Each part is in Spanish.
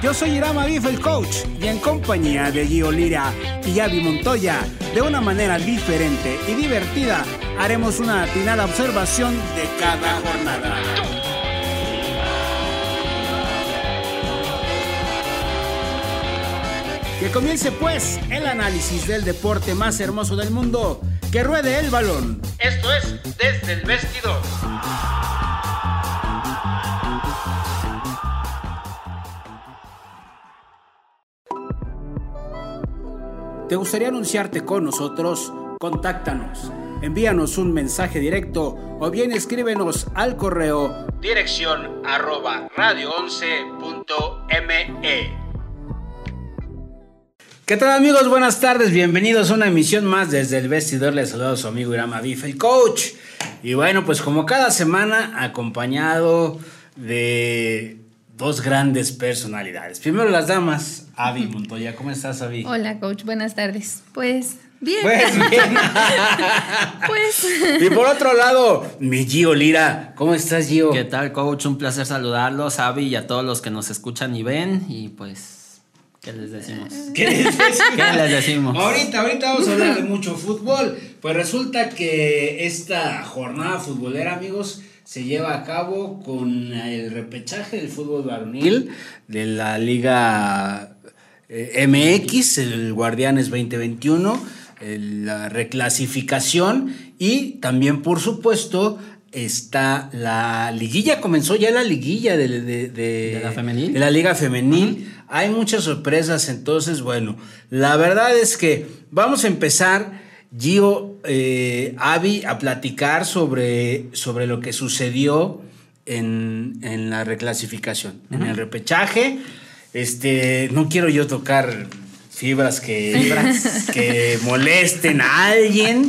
Yo soy Irama Bif, el coach, y en compañía de Gio Lira y Avi Montoya, de una manera diferente y divertida, haremos una atinada observación de cada jornada. Que comience pues el análisis del deporte más hermoso del mundo, que ruede el balón. Esto es desde el vestidor. ¿Te gustaría anunciarte con nosotros? Contáctanos. Envíanos un mensaje directo o bien escríbenos al correo dirección arroba radio11.me. ¿Qué tal amigos? Buenas tardes, bienvenidos a una emisión más desde el vestidor. Les saludo a su amigo Irama Bife, el coach. Y bueno, pues como cada semana, acompañado de dos grandes personalidades. Primero las damas, Avi Montoya. ¿Cómo estás, Avi? Hola, coach. Buenas tardes. Pues bien. Pues bien. pues. Y por otro lado, mi Gio Lira. ¿Cómo estás, Gio? ¿Qué tal, coach? Un placer saludarlos, Avi, y a todos los que nos escuchan y ven. Y pues, ¿qué les decimos? ¿Qué les decimos? ¿Qué les decimos? Ahorita, ahorita vamos a hablar de mucho fútbol. Pues resulta que esta jornada futbolera, amigos, se lleva a cabo con el repechaje del fútbol varonil de la Liga eh, MX, el Guardianes 2021, la reclasificación y también, por supuesto, está la liguilla, comenzó ya la liguilla de, la femenil. De la liga femenil. Hay muchas sorpresas, entonces, bueno, la verdad es que vamos a empezar, Gio, eh, Avi, a platicar sobre, sobre lo que sucedió en, la reclasificación, en el repechaje. Este, no quiero yo tocar fibras que, que molesten a alguien.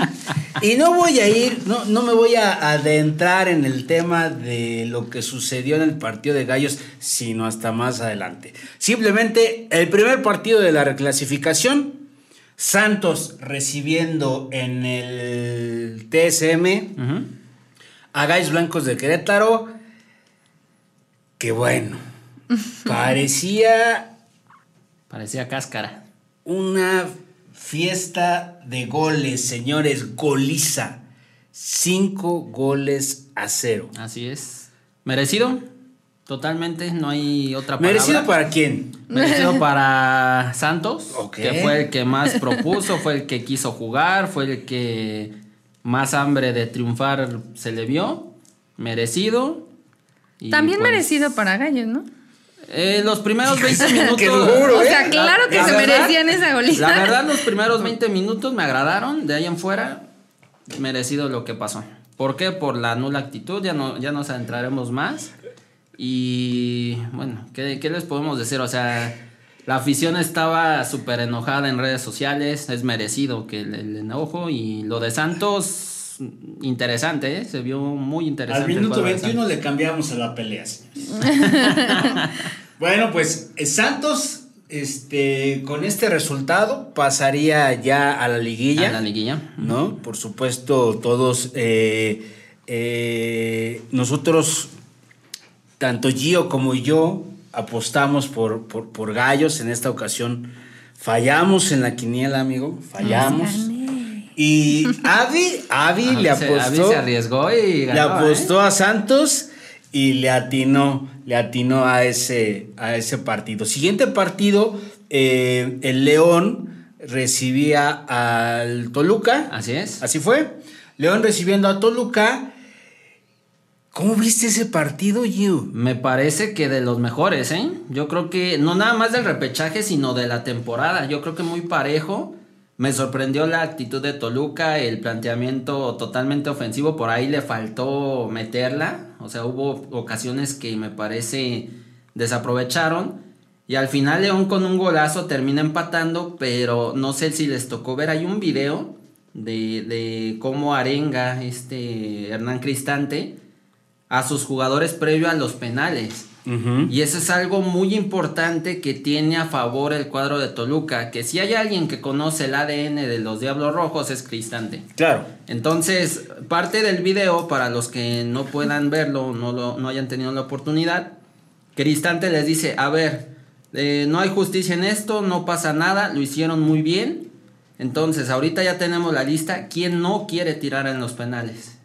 Y no voy a ir, no, no me voy a adentrar en el tema de lo que sucedió en el partido de Gallos, sino hasta más adelante. Simplemente el primer partido de la reclasificación, Santos recibiendo en el TSM a Gallos Blancos de Querétaro, que bueno Parecía. Parecía cáscara. Una fiesta de goles, señores. Goliza. Cinco goles a cero. Así es. ¿Merecido? Totalmente, no hay otra palabra. ¿Merecido para quién? Merecido para Santos, que fue el que más propuso, fue el que quiso jugar, fue el que más hambre de triunfar se le vio. Merecido. También pues merecido para Gallos, ¿no? Eh, los primeros 20 minutos. Qué duro, o sea, ¿eh? claro que se merecían esa golita. La verdad, los primeros 20 minutos me agradaron. De ahí en fuera, merecido lo que pasó. ¿Por qué? Por la nula actitud. Ya, no, ya nos adentraremos más. Y bueno, ¿qué, ¿qué les podemos decir? O sea, la afición estaba súper enojada en redes sociales. Es merecido que el enojo. Y lo de Santos interesante, ¿eh? se vio muy interesante. Al minuto 21 le cambiamos a la pelea, señores. bueno, pues eh, Santos, este, con este resultado, pasaría ya a la liguilla. A la liguilla. ¿No? Por supuesto, todos, eh, nosotros, tanto Gio como yo, apostamos por, por, gallos en esta ocasión. Fallamos en la quiniela, amigo. Fallamos. Y Avi, Avi le apostó. Avi se arriesgó y Le apostó ¿eh? a Santos y le atinó, le atinó a ese, a ese partido. Siguiente partido, eh, el León recibía al Toluca. Así es. Así fue. León recibiendo a Toluca. ¿Cómo viste ese partido, Yu? Me parece que de los mejores, ¿eh? Yo creo que no nada más del repechaje, sino de la temporada. Yo creo que muy parejo. Me sorprendió la actitud de Toluca, el planteamiento totalmente ofensivo, por ahí le faltó meterla, o sea, hubo ocasiones que me parece desaprovecharon y al final León con un golazo termina empatando, pero no sé si les tocó ver, hay un video de, de cómo arenga este Hernán Cristante a sus jugadores previo a los penales. Y eso es algo muy importante que tiene a favor el cuadro de Toluca, que si hay alguien que conoce el ADN de los Diablos Rojos es Cristante. Claro. Entonces, parte del video, para los que no puedan verlo, no, lo, no hayan tenido la oportunidad, Cristante les dice, a ver, eh, no hay justicia en esto, no pasa nada, lo hicieron muy bien. Entonces, ahorita ya tenemos la lista, ¿quién no quiere tirar en los penales?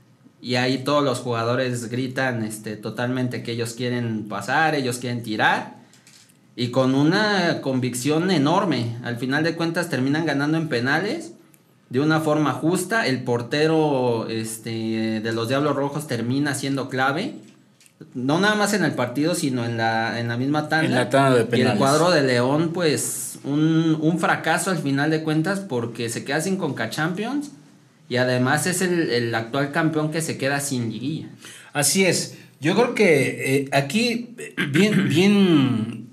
Y ahí todos los jugadores gritan este, totalmente que ellos quieren pasar, ellos quieren tirar y con una convicción enorme. Al final de cuentas terminan ganando en penales de una forma justa. El portero este, de los Diablos Rojos termina siendo clave. No nada más en el partido, sino en la, en la misma tanda. En la tanda de penales. Y el cuadro de León, pues, un, un fracaso al final de cuentas porque se queda sin Conca Champions y además es el, actual campeón que se queda sin liguilla. Así es. Yo creo que eh, aquí bien, bien,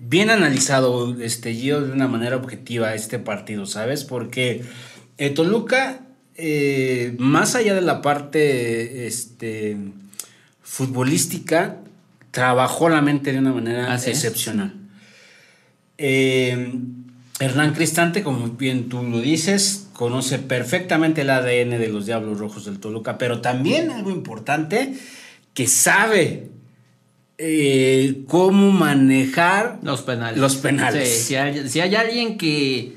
bien analizado este Gio de una manera objetiva este partido, ¿sabes? Porque eh, Toluca, eh, más allá de la parte este, futbolística, trabajó la mente de una manera excepcional. Hernán Cristante, como bien tú lo dices, conoce perfectamente el ADN de los Diablos Rojos del Toluca, pero también algo importante, que sabe eh, cómo manejar los penales. Los penales. si, hay, alguien que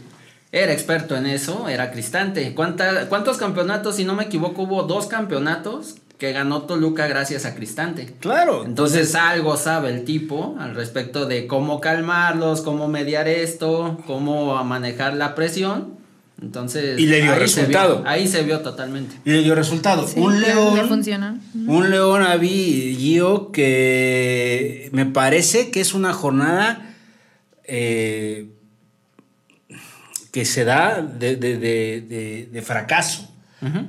era experto en eso, era Cristante. ¿Cuántos campeonatos? Si no me equivoco, hubo dos campeonatos que ganó Toluca gracias a Cristante. Claro. Entonces, algo sabe el tipo al respecto de cómo calmarlos, cómo mediar esto, cómo manejar la presión. Entonces, y le dio resultado. ahí se vio totalmente. Y le dio resultado. un león. funciona. Un león Avi Gio que me parece que es una jornada eh, que se da de, fracaso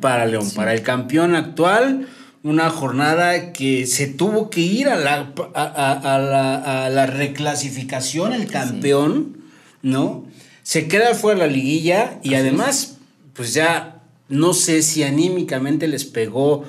para León, para el campeón actual una jornada que se tuvo que ir a la, a, la, reclasificación, el campeón, ¿no? Se queda fuera de la liguilla y además, pues ya no sé si anímicamente les pegó,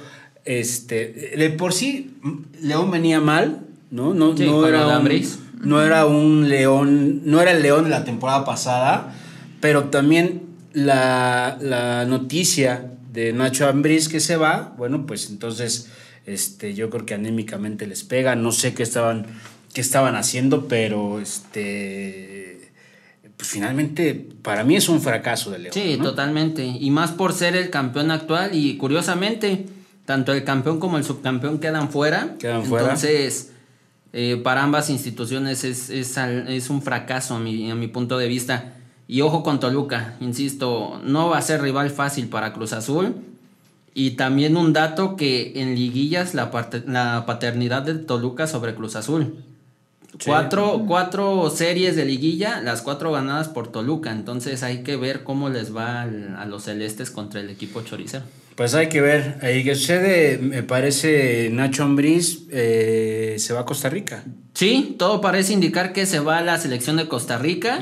este, de por sí, León venía mal, ¿no? No, no era un, no era un León, no era el León de la temporada pasada, pero también la, la noticia de Nacho Ambriz que se va, bueno, pues entonces este, yo creo que anímicamente les pega. No sé qué estaban, qué estaban haciendo, pero este, pues finalmente para mí es un fracaso de León. Sí, totalmente. Y más por ser el campeón actual y curiosamente, tanto el campeón como el subcampeón quedan fuera. Quedan fuera. Entonces, eh, para ambas instituciones es, es, un fracaso a mi, a mi punto de vista. Y ojo con Toluca, insisto, no va a ser rival fácil para Cruz Azul. Y también un dato que en liguillas la, la paternidad de Toluca sobre Cruz Azul. Cuatro, series de liguilla, las cuatro ganadas por Toluca. Entonces hay que ver cómo les va a los celestes contra el equipo choricero. Pues hay que ver. Ahí que sucede, me parece, Nacho Ambriz eh, se va a Costa Rica. Sí, todo parece indicar que se va a la selección de Costa Rica.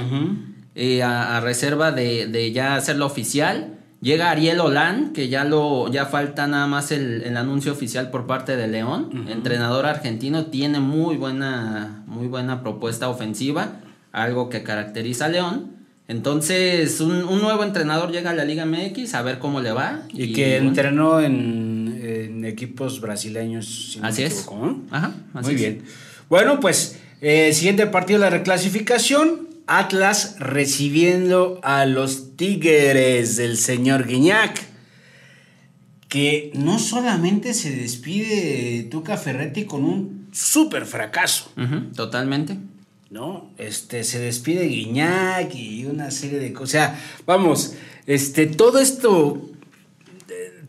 Eh, a, reserva de, ya hacerlo oficial. Llega Ariel Olan, que ya lo ya falta nada más el, anuncio oficial por parte de León, entrenador argentino, tiene muy buena muy buena propuesta ofensiva, algo que caracteriza a León. Entonces, un, nuevo entrenador llega a la Liga MX a ver cómo le va. Y, que entrenó en, equipos brasileños. así es. Ajá, Muy bien. Bueno, pues, eh, siguiente partido de la reclasificación. Atlas recibiendo a los Tigres del señor Guiñac. Que no solamente se despide Tuca Ferretti con un súper fracaso. totalmente. ¿No? Este, se despide Guiñac y una serie de cosas. O sea, vamos, este, todo esto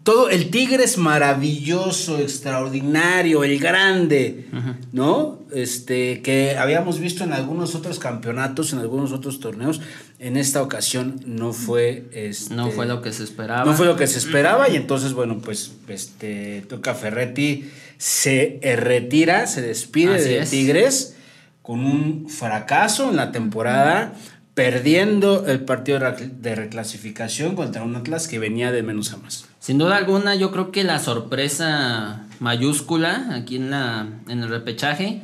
todo el tigre es maravilloso, extraordinario, el grande, ¿no? Este, que habíamos visto en algunos otros campeonatos, en algunos otros torneos. En esta ocasión no fue. Este, no fue lo que se esperaba. No fue lo que se esperaba. Y entonces, bueno, pues, este, Toca Ferretti se retira, se despide de Tigres con un fracaso en la temporada perdiendo el partido de reclasificación contra un Atlas que venía de menos a más. Sin duda alguna, yo creo que la sorpresa mayúscula aquí en, la, en el repechaje,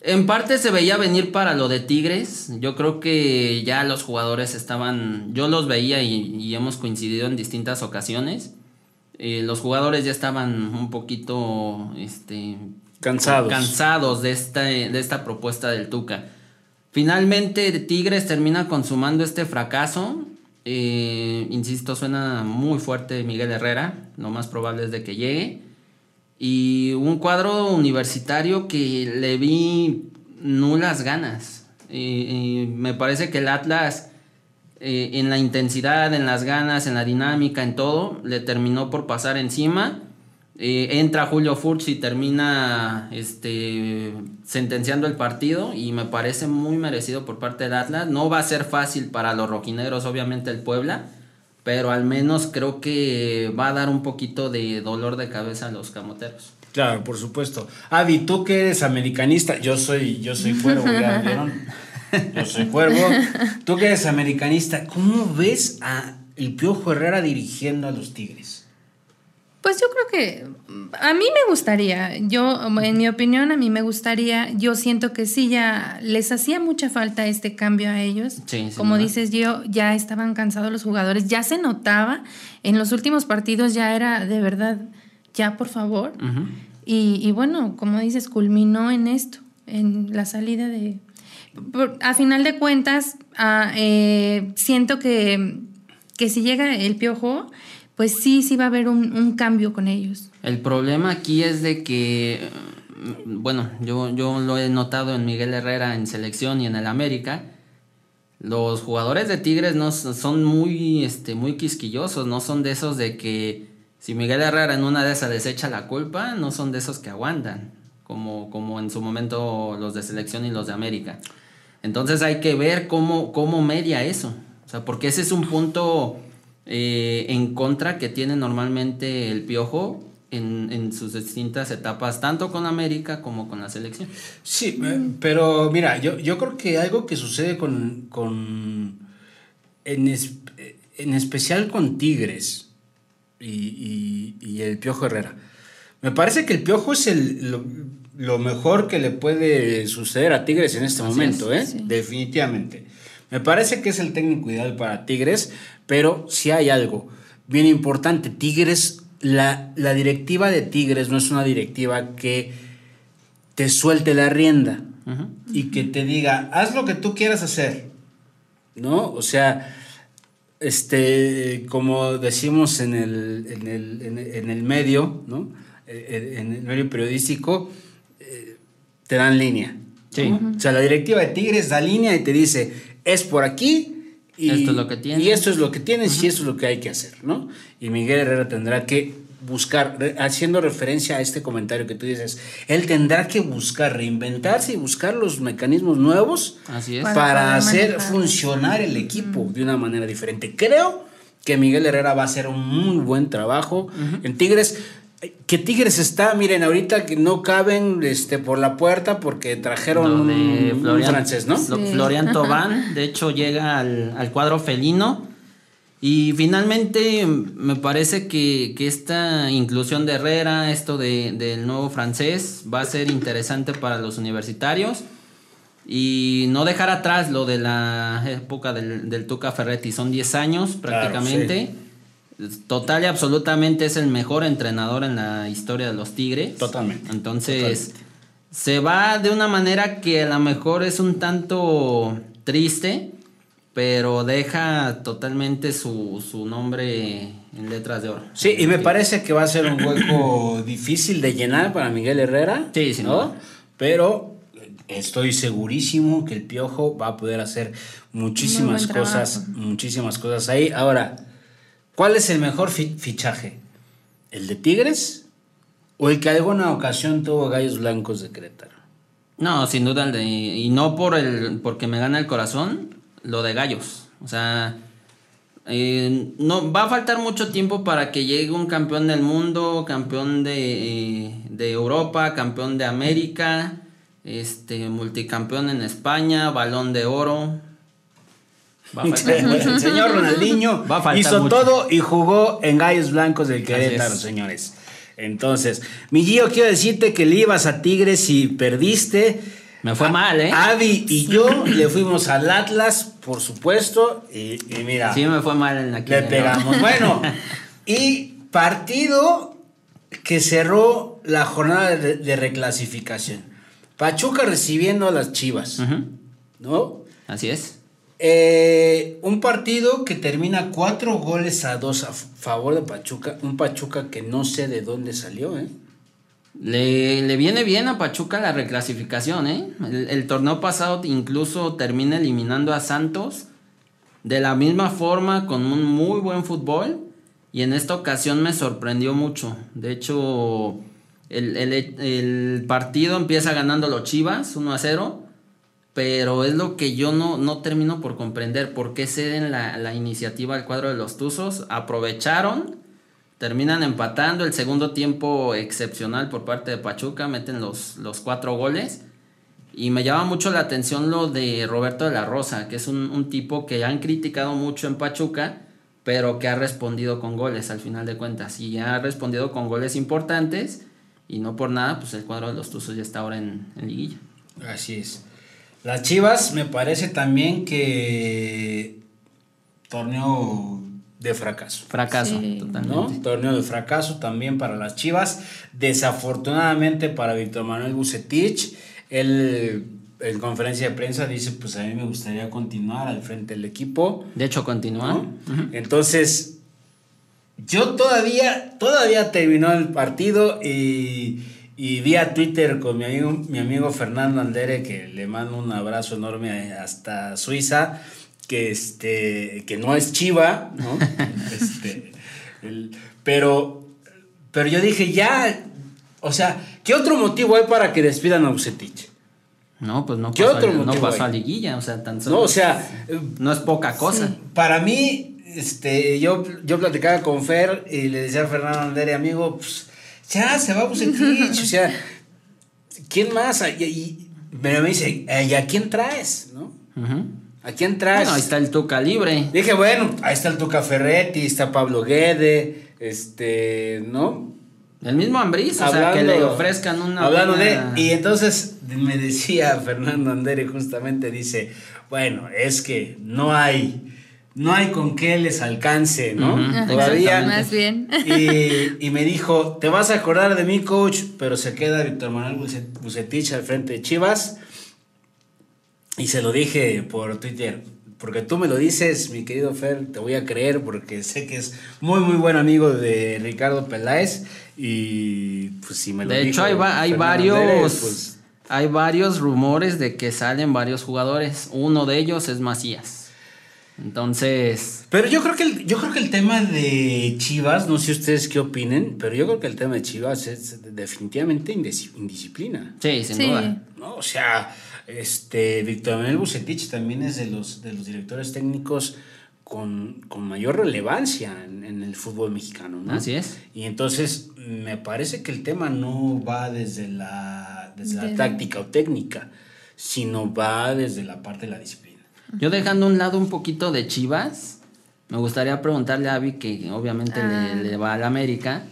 en parte se veía venir para lo de Tigres. Yo creo que ya los jugadores estaban, yo los veía y, hemos coincidido en distintas ocasiones. Eh, los jugadores ya estaban un poquito este, cansados, cansados de, esta, de esta propuesta del Tuca. Finalmente Tigres termina consumando este fracaso. Eh, insisto, suena muy fuerte Miguel Herrera. Lo más probable es de que llegue. Y un cuadro universitario que le vi nulas ganas. Y, me parece que el Atlas, eh, en la intensidad, en las ganas, en la dinámica, en todo, le terminó por pasar encima. Eh, entra Julio Furch y termina este, sentenciando el partido y me parece muy merecido por parte del Atlas. No va a ser fácil para los rojineros, obviamente el Puebla, pero al menos creo que va a dar un poquito de dolor de cabeza a los camoteros. Claro, por supuesto. Avi, tú que eres americanista, yo soy, yo soy cuervo, ¿ya vieron? Yo soy cuervo. Tú que eres americanista, ¿cómo ves a el Piojo Herrera dirigiendo a los Tigres? Pues yo creo que a mí me gustaría, yo en mi opinión a mí me gustaría, yo siento que sí ya les hacía mucha falta este cambio a ellos. Como dices yo, ya estaban cansados los jugadores, ya se notaba, en los últimos partidos ya era de verdad, ya por favor. y, bueno, como dices, culminó en esto, en la salida de... a final de cuentas, ah, eh, siento que, que si llega el piojo pues sí, sí va a haber un, cambio con ellos. El problema aquí es de que, bueno, yo, yo lo he notado en Miguel Herrera en selección y en el América. Los jugadores de Tigres no son muy, este, muy quisquillosos, no son de esos de que si Miguel Herrera en una de esas les echa la culpa, no son de esos que aguantan, como, como en su momento los de selección y los de América. Entonces hay que ver cómo, cómo media eso. O sea, porque ese es un punto eh, en contra que tiene normalmente el Piojo en, sus distintas etapas, tanto con América como con la selección. Sí, eh, pero mira, yo, yo creo que algo que sucede con, con en, especial con Tigres y, el Piojo Herrera, me parece que el Piojo es el, lo, mejor que le puede suceder a Tigres en este momento, ¿eh? definitivamente. Me parece que es el técnico ideal para Tigres, pero si hay algo bien importante, Tigres, la, la directiva de Tigres no es una directiva que te suelte la rienda y que te diga, haz lo que tú quieras hacer, ¿no? O sea, este, como decimos en el, en el, en el medio, ¿no? Eh, en el medio periodístico, eh, te dan línea. Sí. O sea, la directiva de Tigres da línea y te dice, es por aquí, y esto es lo que tienes. Y esto es lo que tienes y esto es lo que hay que hacer, ¿no? Y Miguel Herrera tendrá que buscar, haciendo referencia a este comentario que tú dices, él tendrá que buscar, reinventarse y buscar los mecanismos nuevos para, hacer funcionar el equipo de una manera diferente. Creo que Miguel Herrera va a hacer un muy buen trabajo en Tigres que Tigres está, miren, ahorita que no caben este, por la puerta porque trajeron un, francés, ¿no? Florian Tobán, de hecho, llega al, cuadro felino. Y finalmente me parece que, esta inclusión de Herrera, esto del nuevo francés, va a ser interesante para los universitarios. Y no dejar atrás lo de la época del, Tuca Ferretti, son 10 años prácticamente. Total y absolutamente es el mejor entrenador en la historia de los Tigres. Totalmente. Entonces, se va de una manera que a lo mejor es un tanto triste, pero deja totalmente su, nombre en letras de oro. Sí, y me parece que va a ser un hueco difícil de llenar para Miguel Herrera. Sí, sí, ¿no? Pero estoy segurísimo que el Piojo va a poder hacer muchísimas cosas, muchísimas cosas ahí. Ahora, ¿Cuál es el mejor fichaje? ¿El de Tigres o el que alguna ocasión tuvo Gallos Blancos de Querétaro? No, sin duda el de y no por el porque me gana el corazón lo de Gallos. O sea, eh, no va a faltar mucho tiempo para que llegue un campeón del mundo, campeón de, de Europa, campeón de América, este multicampeón en España, balón de oro. El señor Ronaldinho hizo todo y jugó en Gallos Blancos del Querétaro, señores. Entonces, mi Gio, quiero decirte que le ibas a Tigres y perdiste. Me fue mal, ¿eh? Avi y yo le fuimos al Atlas, por supuesto, y, mira. Sí, me fue mal en la Le pegamos. Bueno, y partido que cerró la jornada de, reclasificación. Pachuca recibiendo a las Chivas, ¿no? Así es. Eh, un partido que termina cuatro goles a dos a favor de Pachuca. Un Pachuca que no sé de dónde salió, ¿eh? Le, viene bien a Pachuca la reclasificación, ¿eh? El, torneo pasado incluso termina eliminando a Santos de la misma forma con un muy buen fútbol y en esta ocasión me sorprendió mucho. De hecho, el, el partido empieza ganando los Chivas 1 a 0, pero es lo que yo no, no termino por comprender por qué ceden la, la iniciativa al cuadro de los Tuzos. Aprovecharon Terminan empatando el segundo tiempo excepcional por parte de Pachuca, meten los, los cuatro goles. Y me llama mucho la atención lo de Roberto de la Rosa, que es un, tipo que han criticado mucho en Pachuca, pero que ha respondido con goles al final de cuentas. Y ha respondido con goles importantes. Y no por nada, pues el cuadro de los Tuzos ya está ahora en, en liguilla. Así es. Las Chivas me parece también que torneo de fracaso. Fracaso, totalmente. Torneo de fracaso también para las Chivas. Desafortunadamente para Víctor Manuel Bucetich, él en conferencia de prensa dice, pues a mí me gustaría continuar al frente del equipo. De hecho, continúa. Entonces, yo todavía, todavía terminó el partido y, y vi a Twitter con mi amigo, mi amigo Fernando Andere, que le mando un abrazo enorme hasta Suiza que, este, que no es Chiva, ¿no? este, pero, pero yo dije, ya, o sea, ¿qué otro motivo hay para que despidan a Bucetich? No, pues no pasó, no pasó a liguilla, o sea, tan solo. No, o sea, no es poca cosa. Para mí, este, yo, yo platicaba con Fer y le decía a Fernando Andere, amigo, pues ya se va Bucetich, o sea, ¿quién más? Y, me dice, ¿y a quién traes? ¿No? ¿A quién traes? Bueno, ahí está el Tuca libre. Dije, bueno, ahí está el Tuca Ferretti, está Pablo Guede, este, ¿no? El mismo Ambriz, o sea, que le ofrezcan una. Hablando de. Y entonces me decía Fernando Andere, justamente dice: Bueno, es que no hay. No hay con qué les alcance, ¿no? Todavía. Más bien. Y, y, me dijo: Te vas a acordar de mi coach, pero se queda Víctor Manuel Bucetich al frente de Chivas. Y se lo dije por Twitter, porque tú me lo dices, mi querido Fer, te voy a creer porque sé que es muy, muy buen amigo de Ricardo Peláez y pues si me lo De hecho, hay, hay varios... Pues, hay varios rumores de que salen varios jugadores. Uno de ellos es Macías. Entonces. Pero yo creo que el, yo creo que el tema de Chivas, no sé ustedes qué opinen, pero yo creo que el tema de Chivas es definitivamente indisciplina. Sí, sin duda. ¿No? O sea, este, Víctor Manuel Bucetich también es de los, de los directores técnicos con, mayor relevancia en, el fútbol mexicano, ¿no? Así es. Y entonces me parece que el tema no va desde la, desde la táctica o técnica, sino va desde la parte de la disciplina. Yo dejando a un lado un poquito de Chivas, me gustaría preguntarle a Avi, que obviamente le, ah. le, va al América,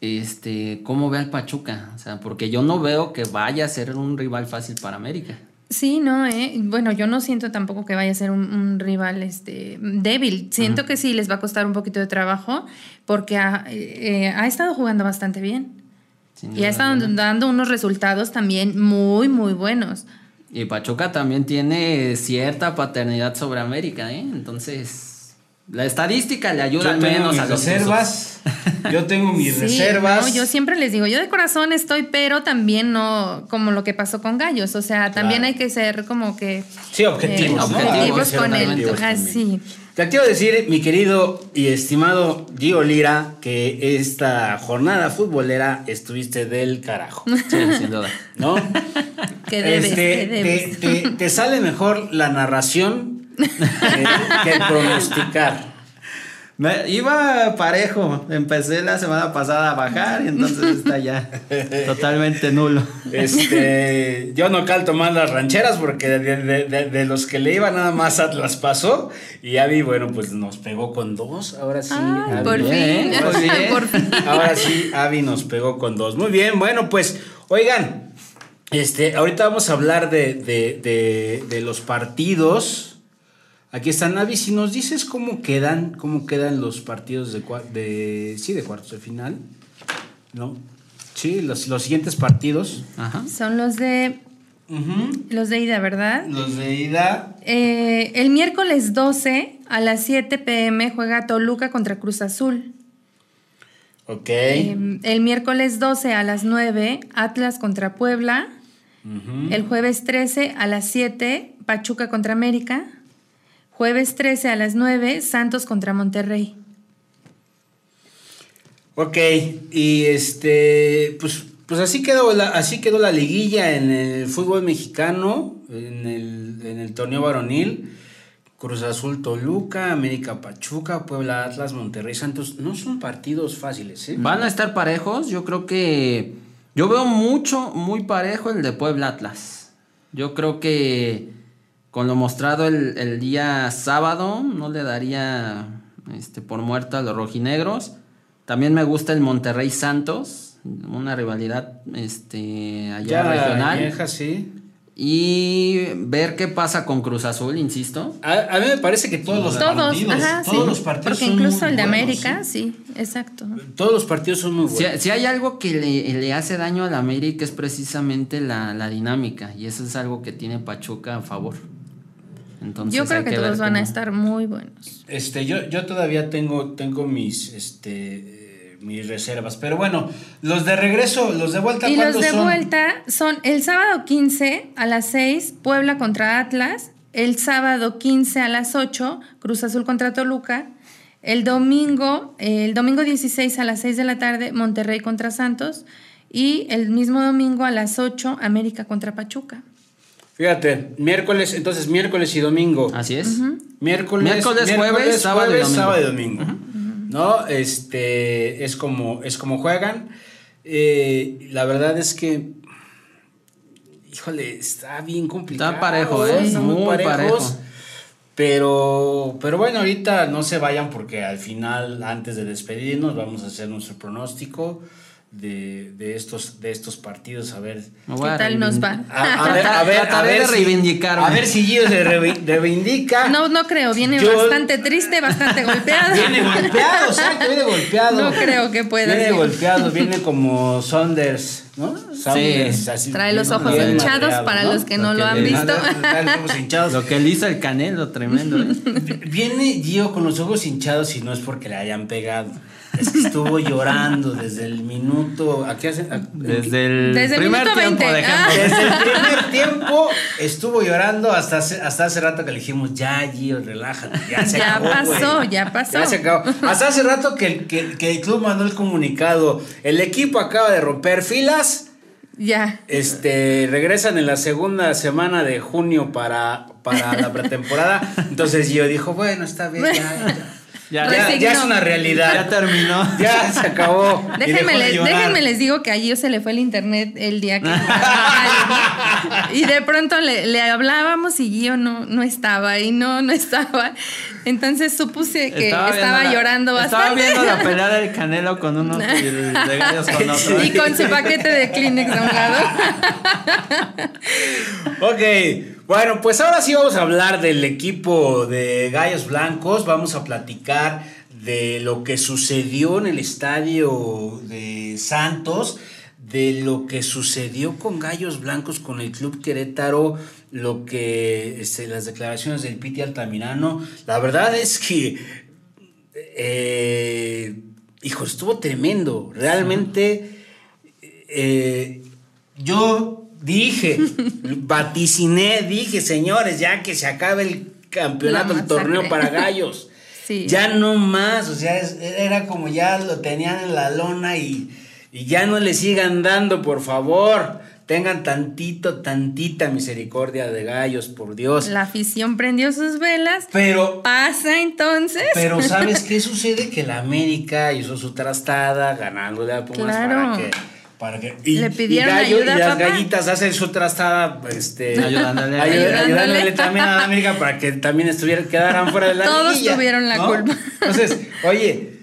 este, ¿cómo ve al Pachuca? O sea, porque yo no veo que vaya a ser un rival fácil para América. Sí, no, eh. Bueno, yo no siento tampoco que vaya a ser un, rival este, débil. Siento que sí les va a costar un poquito de trabajo porque ha, eh, ha estado jugando bastante bien. y ha estado dando unos resultados también muy, muy buenos. Y Pachuca también tiene cierta paternidad sobre América, ¿eh? Entonces la estadística le ayuda al menos a los reservas. Yo tengo mis reservas. yo siempre les digo, yo de corazón estoy, pero también no como lo que pasó con Gallos. O sea, también hay que ser como que. Sí, objetivos. Eh, objetivos con él. Así. Te quiero decir, mi querido y estimado Gio Lira, que esta jornada futbolera estuviste del carajo. Sí, sin duda. ¿No? que debes, este, Te, te sale mejor la narración que, pronosticar. Me, iba parejo. Empecé la semana pasada a bajar y entonces está ya totalmente nulo. Este, yo no calto más las rancheras porque de, los que le iba nada más Atlas pasó y Avi, bueno, pues nos pegó con dos. Ahora sí. por, fin. por fin. Ahora sí, Avi nos pegó con dos. Muy bien, bueno, pues, oigan, este, ahorita vamos a hablar de, de los partidos Aquí está Navi, si nos dices cómo quedan, cómo quedan los partidos de, de sí, de cuartos de final, ¿no? Sí, los, siguientes partidos. Son los de los de ida, ¿verdad? Los de ida. Eh, el miércoles 12 a las 7 pm juega Toluca contra Cruz Azul. Ok. Em, el miércoles 12 a las 9 Atlas contra Puebla. El jueves 13 a las 7 Pachuca contra América. Jueves 13 a las 9, Santos contra Monterrey. Ok, y este, pues, pues así quedó la, así quedó la liguilla en el fútbol mexicano, en el, torneo varonil. Cruz Azul Toluca, América Pachuca, Puebla Atlas, Monterrey Santos. No son partidos fáciles, ¿eh? Van a estar parejos. Yo creo que. Yo veo mucho, muy parejo el de Puebla Atlas. Yo creo que con lo mostrado el, día sábado, no le daría este, por muerto a los rojinegros. También me gusta el Monterrey Santos, una rivalidad este, allá regional. sí. Y ver qué pasa con Cruz Azul, insisto. A, mí me parece que todos los partidos, todos los partidos Porque incluso el de América, sí, exacto. Todos los partidos son muy buenos. Si, hay algo que le, hace daño al América es precisamente la, la dinámica. Y eso es algo que tiene Pachuca a favor. Yo creo que, todos van a estar muy buenos. Este, yo, yo todavía tengo, tengo mis, este, mis reservas. Pero bueno, los de regreso, los de vuelta, Y los de vuelta son el sábado 15 a las 6, Puebla contra Atlas. El sábado 15 a las 8, Cruz Azul contra Toluca. El domingo, el domingo 16 a las 6 de la tarde, Monterrey contra Santos. Y el mismo domingo a las 8, América contra Pachuca. Fíjate, miércoles, entonces miércoles y domingo. Así es. Miércoles, miércoles, jueves, sábado, y domingo. ¿No? Este, es como, es como juegan. Eh, la verdad es que, híjole, está bien complicado. Está parejo, ¿eh? muy, parejos. Pero, pero bueno, ahorita no se vayan porque al final, antes de despedirnos, vamos a hacer nuestro pronóstico de, de, estos, de estos partidos, a ver. ¿Qué tal nos va? A, ver, a ver, a ver, si, a ver si Gio se reivindica. No, no creo, viene bastante triste, bastante golpeado. Viene golpeado, que viene golpeado. No creo que pueda. Viene golpeado, viene como Saunders, ¿no? Saunders, sí. Trae los ojos hinchados para los que no lo, han visto. Lo que le hizo el canelo, tremendo. ¿eh? Viene Gio con los ojos hinchados y no es porque le hayan pegado. Es que estuvo llorando desde el minuto. ¿a qué hace? desde el primer tiempo, ah. Desde el primer tiempo estuvo llorando hasta hace, hasta hace rato que le dijimos, ya, Gio, relájate. Ya se ya pasó, ya pasó. Ya se acabó. Hasta hace rato que, que, que el club mandó el comunicado. El equipo acaba de romper filas. Ya. Este, regresan en la segunda semana de junio para, para la pretemporada. Entonces yo dijo, bueno, está bien, ya. Ya, ya, es una realidad. Ya terminó. Ya se acabó. Déjenme, déjenme les digo que a Gio se le fue el internet el día que. y de pronto le, le, hablábamos y Gio no, no estaba. Y no, no estaba. Entonces supuse que estaba, llorando bastante. Estaba viendo la pelea del Canelo con unos de gallos con otro. Y con su paquete de Kleenex a un lado. ok. Bueno, pues ahora sí vamos a hablar del equipo de Gallos Blancos. Vamos a platicar de lo que sucedió en el estadio de Santos, de lo que sucedió con Gallos Blancos, con el Club Querétaro, lo que este, las declaraciones del Piti Altamirano. La verdad es que, eh, hijo, estuvo tremendo. Realmente, eh, yo dije, vaticiné, dije, señores, ya que se acabe el campeonato, el torneo para gallos. Ya no más, o sea, era como ya lo tenían en la lona y, y ya no le sigan dando, por favor. tengan tantito, tantita misericordia de gallos, por Dios. La afición prendió sus velas. Pero. Pasa entonces. Pero ¿sabes qué sucede? Que la América hizo su trastada ganando de Pumas para que para que y, le pidieron ayuda y las gallitas hacen su trastada este ayudándole, ayudándole, también a la América para que también estuvieran quedaran fuera de la todos tuvieron la culpa. Entonces oye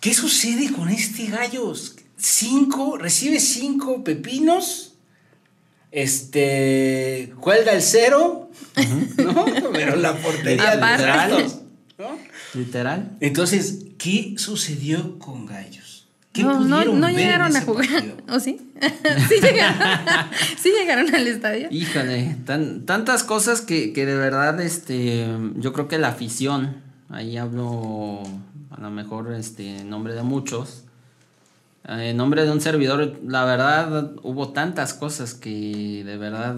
qué sucede con este gallos cinco recibe cinco pepinos este cuelga el cero no pero la portería literal ¿no? literal. Entonces qué sucedió con no, no, llegaron a jugar. ¿O sí? sí, llegaron. sí llegaron al estadio. Híjole, tantas cosas que, que, de verdad, este, yo creo que la afición, ahí hablo a lo mejor este, en nombre de muchos, eh, en nombre de un servidor, la verdad hubo tantas cosas que de verdad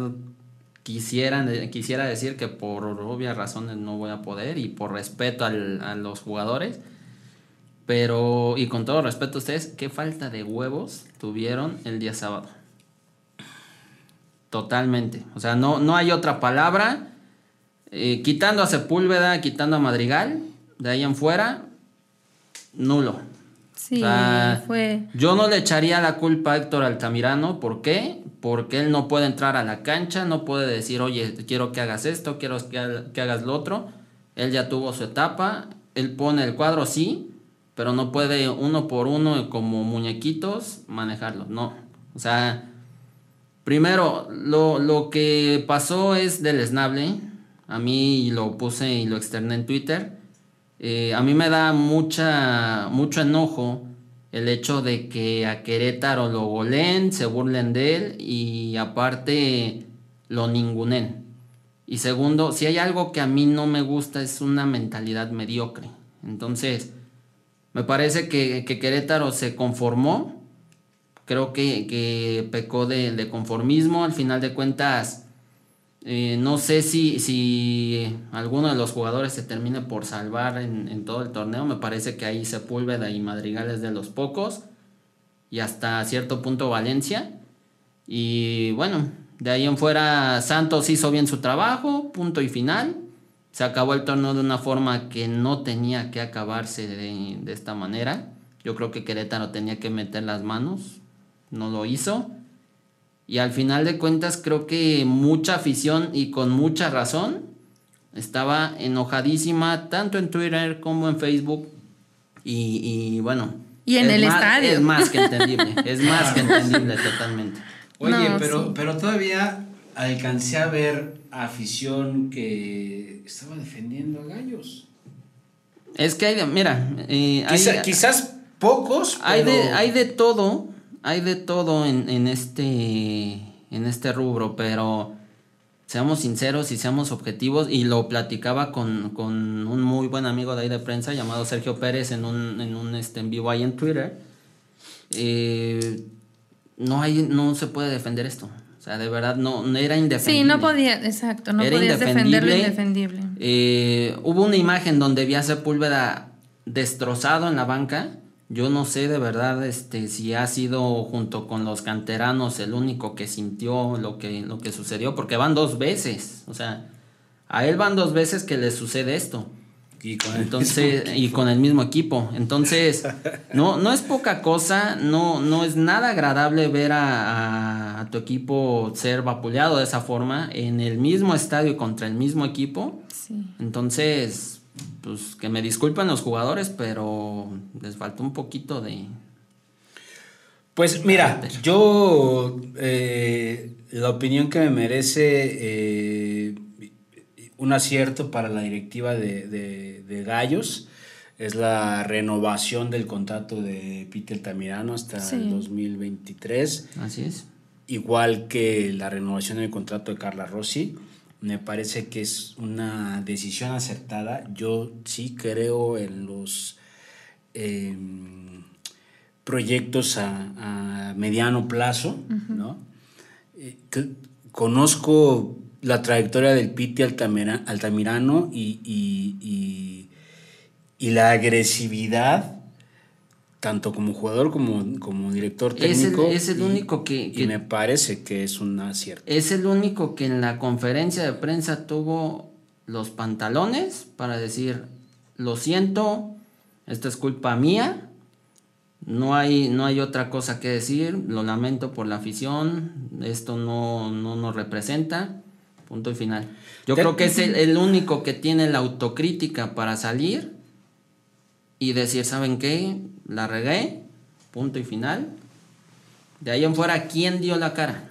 quisieran, quisiera decir que por obvias razones no voy a poder y por respeto al, a los jugadores pero, y con todo respeto a ustedes, ¿qué falta de huevos tuvieron el día sábado? Totalmente. O sea, no, no hay otra palabra. Eh, quitando a Sepúlveda, quitando a Madrigal, de ahí en fuera, nulo. Sí, fue. Yo no le echaría la culpa a Héctor Altamirano. ¿Por qué? Porque él no puede entrar a la cancha, no puede decir, oye, quiero que hagas esto, quiero que, que hagas lo otro. Él ya tuvo su etapa, él pone el cuadro, sí, pero no puede uno por uno como muñequitos manejarlo, no. O sea, primero, lo, lo que pasó es del esnable, a mí lo puse y lo externé en Twitter, eh, a mí me da mucha, mucho enojo el hecho de que a Querétaro lo goleen, se burlen de él y aparte lo ningunen. Y segundo, si hay algo que a mí no me gusta es una mentalidad mediocre. Entonces, me parece que, Querétaro se conformó. Creo que, pecó de, conformismo. Al final de cuentas, eh, no sé si, si alguno de los jugadores se termine por salvar en, todo el torneo. Me parece que ahí Sepúlveda y Madrigal es de los pocos. Y hasta cierto punto Valencia. Y bueno, de ahí en fuera Santos hizo bien su trabajo, punto y final se acabó el torneo de una forma que no tenía que acabarse de, esta manera. Yo creo que Querétaro tenía que meter las manos, no lo hizo. Y al final de cuentas creo que mucha afición y con mucha razón estaba enojadísima tanto en Twitter como en Facebook. Y, bueno. Y en el estadio. Es más que entendible, es más que entendible totalmente. Oye, pero, pero todavía alcancé a ver afición que estaba defendiendo a Gallos. Es que hay de, mira, eh, quizás pocos. Hay, de, hay de todo, hay de todo en, este, en este rubro, pero seamos sinceros y seamos objetivos. Y lo platicaba con, un muy buen amigo de ahí de prensa llamado Sergio Pérez en un, en un este, en vivo ahí en Twitter. Eh, no, hay, no se puede defender esto. O sea, de verdad no, era indefendible. Sí, no podía, exacto, no podías defender lo indefendible. Eh, hubo una imagen donde vi a Sepúlveda destrozado en la banca. Yo no sé de verdad este, si ha sido junto con los canteranos el único que sintió lo que, lo que sucedió, porque van dos veces. O sea, a él van dos veces que le sucede esto. Y con el Entonces, y con el mismo equipo. Entonces, no, no es poca cosa, no, no es nada agradable ver a, tu equipo ser vapuleado de esa forma en el mismo estadio contra el mismo equipo. Entonces, pues que me disculpen los jugadores, pero les faltó un poquito de. Pues mira, yo eh, la opinión que me merece eh, un acierto para la directiva de, Gallos es la renovación del contrato de Peter Tamirano hasta el 2023. Así es. Igual que la renovación del contrato de Carla Rossi. Me parece que es una decisión acertada. Yo sí creo en los em, proyectos a, mediano plazo, ¿no? Eh, conozco la trayectoria del Piti Altamirano y, y, y, la agresividad tanto como jugador como, como director técnico. Es el, único que, Y me parece que es un acierto. Es el único que en la conferencia de prensa tuvo los pantalones para decir, lo siento, esta es culpa mía, no hay, no hay otra cosa que decir, lo lamento por la afición, esto no, no nos representa, punto y final. Yo creo que es el, el único que tiene la autocrítica para salir y decir, ¿saben qué? La regué, punto y final. De ahí en fuera, ¿quién dio la cara?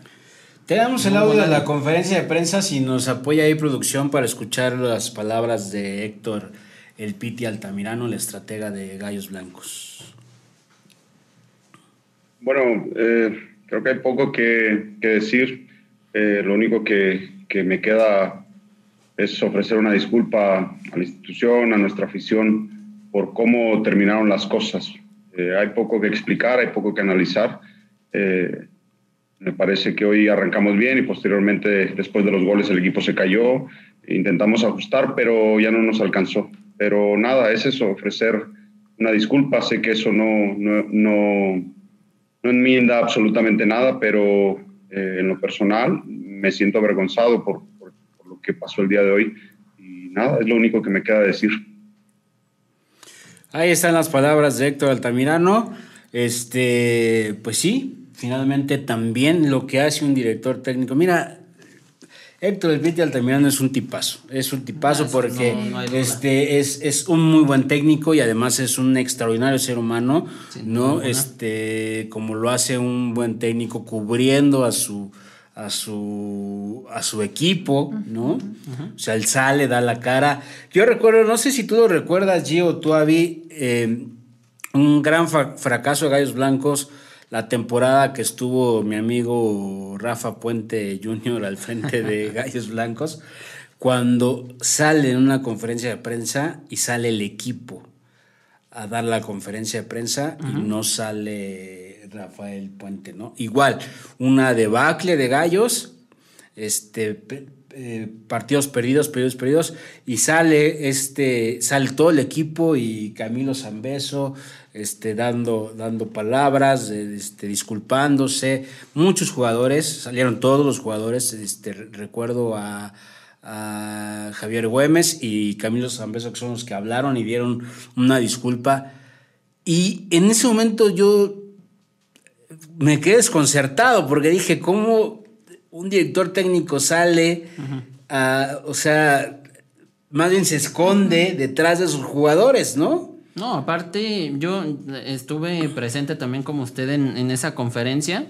Tenemos el audio de la conferencia de prensa si nos apoya ahí producción para escuchar las palabras de Héctor El Piti Altamirano, el estratega de Gallos Blancos. Bueno, eh, creo que hay poco que, decir. Eh, lo único que, que me queda es ofrecer una disculpa a la institución, a nuestra afición por cómo terminaron las cosas. Eh, hay poco que explicar, hay poco que analizar. Eh, me parece que hoy arrancamos bien y posteriormente, después de los goles, el equipo se cayó. Intentamos ajustar, pero ya no nos alcanzó. Pero nada, es eso, ofrecer una disculpa. Sé que eso no, no, no, no enmienda absolutamente nada, pero eh, en lo personal me siento avergonzado por, por, por lo que pasó el día de hoy. Y nada, es lo único que me queda decir. Ahí están las palabras de Héctor Altamirano. Este, pues sí, finalmente también lo que hace un director técnico. Mira, Héctor El Altamirano es un tipazo. Es un tipazo porque este, es, es, un muy buen técnico y además es un extraordinario ser humano, ¿no? Este, como lo hace un buen técnico cubriendo a su a su, a su equipo, ¿no? O sea, él sale, da la cara. Yo recuerdo, no sé si tú lo recuerdas, Gio, tú, Avi, eh, un gran fracaso de Gallos Blancos, la temporada que estuvo mi amigo Rafa Puente Jr. al frente de Gallos Blancos, cuando sale en una conferencia de prensa y sale el equipo a dar la conferencia de prensa y no sale Rafael Puente, ¿no? Igual, una debacle de gallos, este, eh, partidos perdidos, perdidos, perdidos, y sale este, saltó el equipo y Camilo Zambeso, este, dando, dando palabras, este, disculpándose, muchos jugadores, salieron todos los jugadores, este, recuerdo a, a Javier Güemes y Camilo Zambeso, que son los que hablaron y dieron una disculpa. Y en ese momento yo me quedé desconcertado porque dije, ¿cómo un director técnico sale, o sea, más bien se esconde detrás de sus jugadores, ¿no? No, aparte yo estuve presente también como usted en, esa conferencia,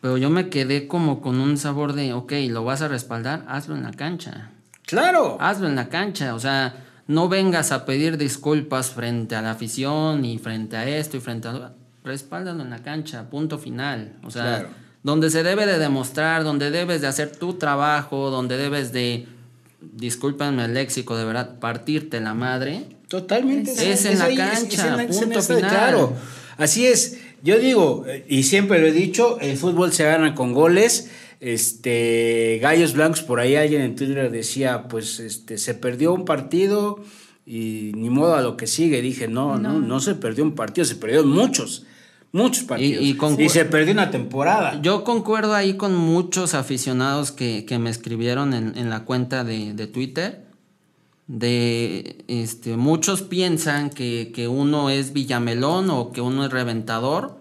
pero yo me quedé como con un sabor de, ok, lo vas a respaldar, hazlo en la cancha. Claro. Hazlo en la cancha, o sea, no vengas a pedir disculpas frente a la afición y frente a esto y frente a respáldalo en la cancha, punto final. O sea, donde se debe de demostrar, donde debes de hacer tu trabajo, donde debes de, discúlpenme el léxico, de verdad, partirte la madre. Totalmente. Es, en la cancha, punto final. Claro, así es. Yo digo, y siempre lo he dicho, el fútbol se gana con goles. Este, Gallos Blancos, por ahí alguien en Twitter decía, pues este, se perdió un partido y ni modo a lo que sigue. Dije, no, no, no, se perdió un partido, se perdió muchos. Muchos partidos. Y, se perdió una temporada. Yo concuerdo ahí con muchos aficionados que, me escribieron en, la cuenta de, Twitter. De este, muchos piensan que, que, uno es Villamelón o que uno es reventador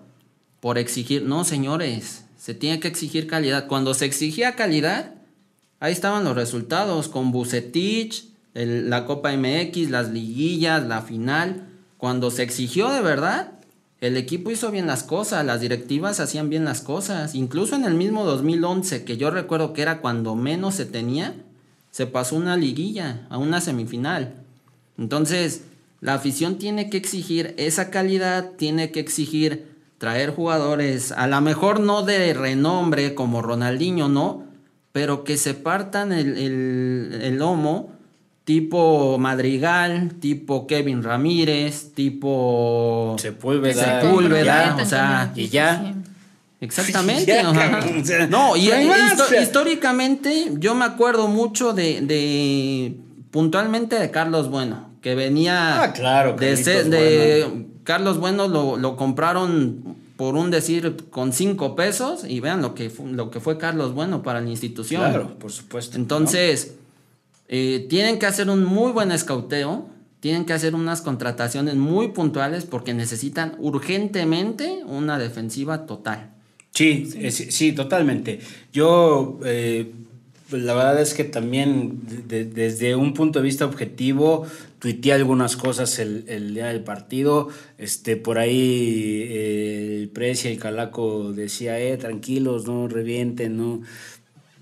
por exigir. No, señores, se tiene que exigir calidad. Cuando se exigía calidad, ahí estaban los resultados con Bucetich, la Copa MX, las liguillas, la final. Cuando se exigió de verdad, el equipo hizo bien las cosas, las directivas hacían bien las cosas. Incluso en el mismo 2011, que yo recuerdo que era cuando menos se tenía, se pasó una liguilla, a una semifinal. Entonces, la afición tiene que exigir esa calidad, tiene que exigir traer jugadores, a lo mejor no de renombre como Ronaldinho, ¿no? Pero que se partan el, el, el lomo tipo Madrigal, tipo Kevin Ramírez, tipo Sepúlveda, Sepúlveda o sea, y ya. Exactamente. no, y históricamente yo me acuerdo mucho de, puntualmente de Carlos Bueno, que venía ah, claro, de, de Carlos Bueno lo, compraron por un decir con cinco pesos y vean lo que, lo que fue Carlos Bueno para la institución. Claro, por supuesto. Entonces, eh, tienen que hacer un muy buen escauteo, tienen que hacer unas contrataciones muy puntuales porque necesitan urgentemente una defensiva total. Sí, sí, totalmente. Yo, eh, la verdad es que también desde un punto de vista objetivo, tuiteé algunas cosas el, día del partido. Este, por ahí eh, el Precia y Calaco decía, eh, tranquilos, no revienten, no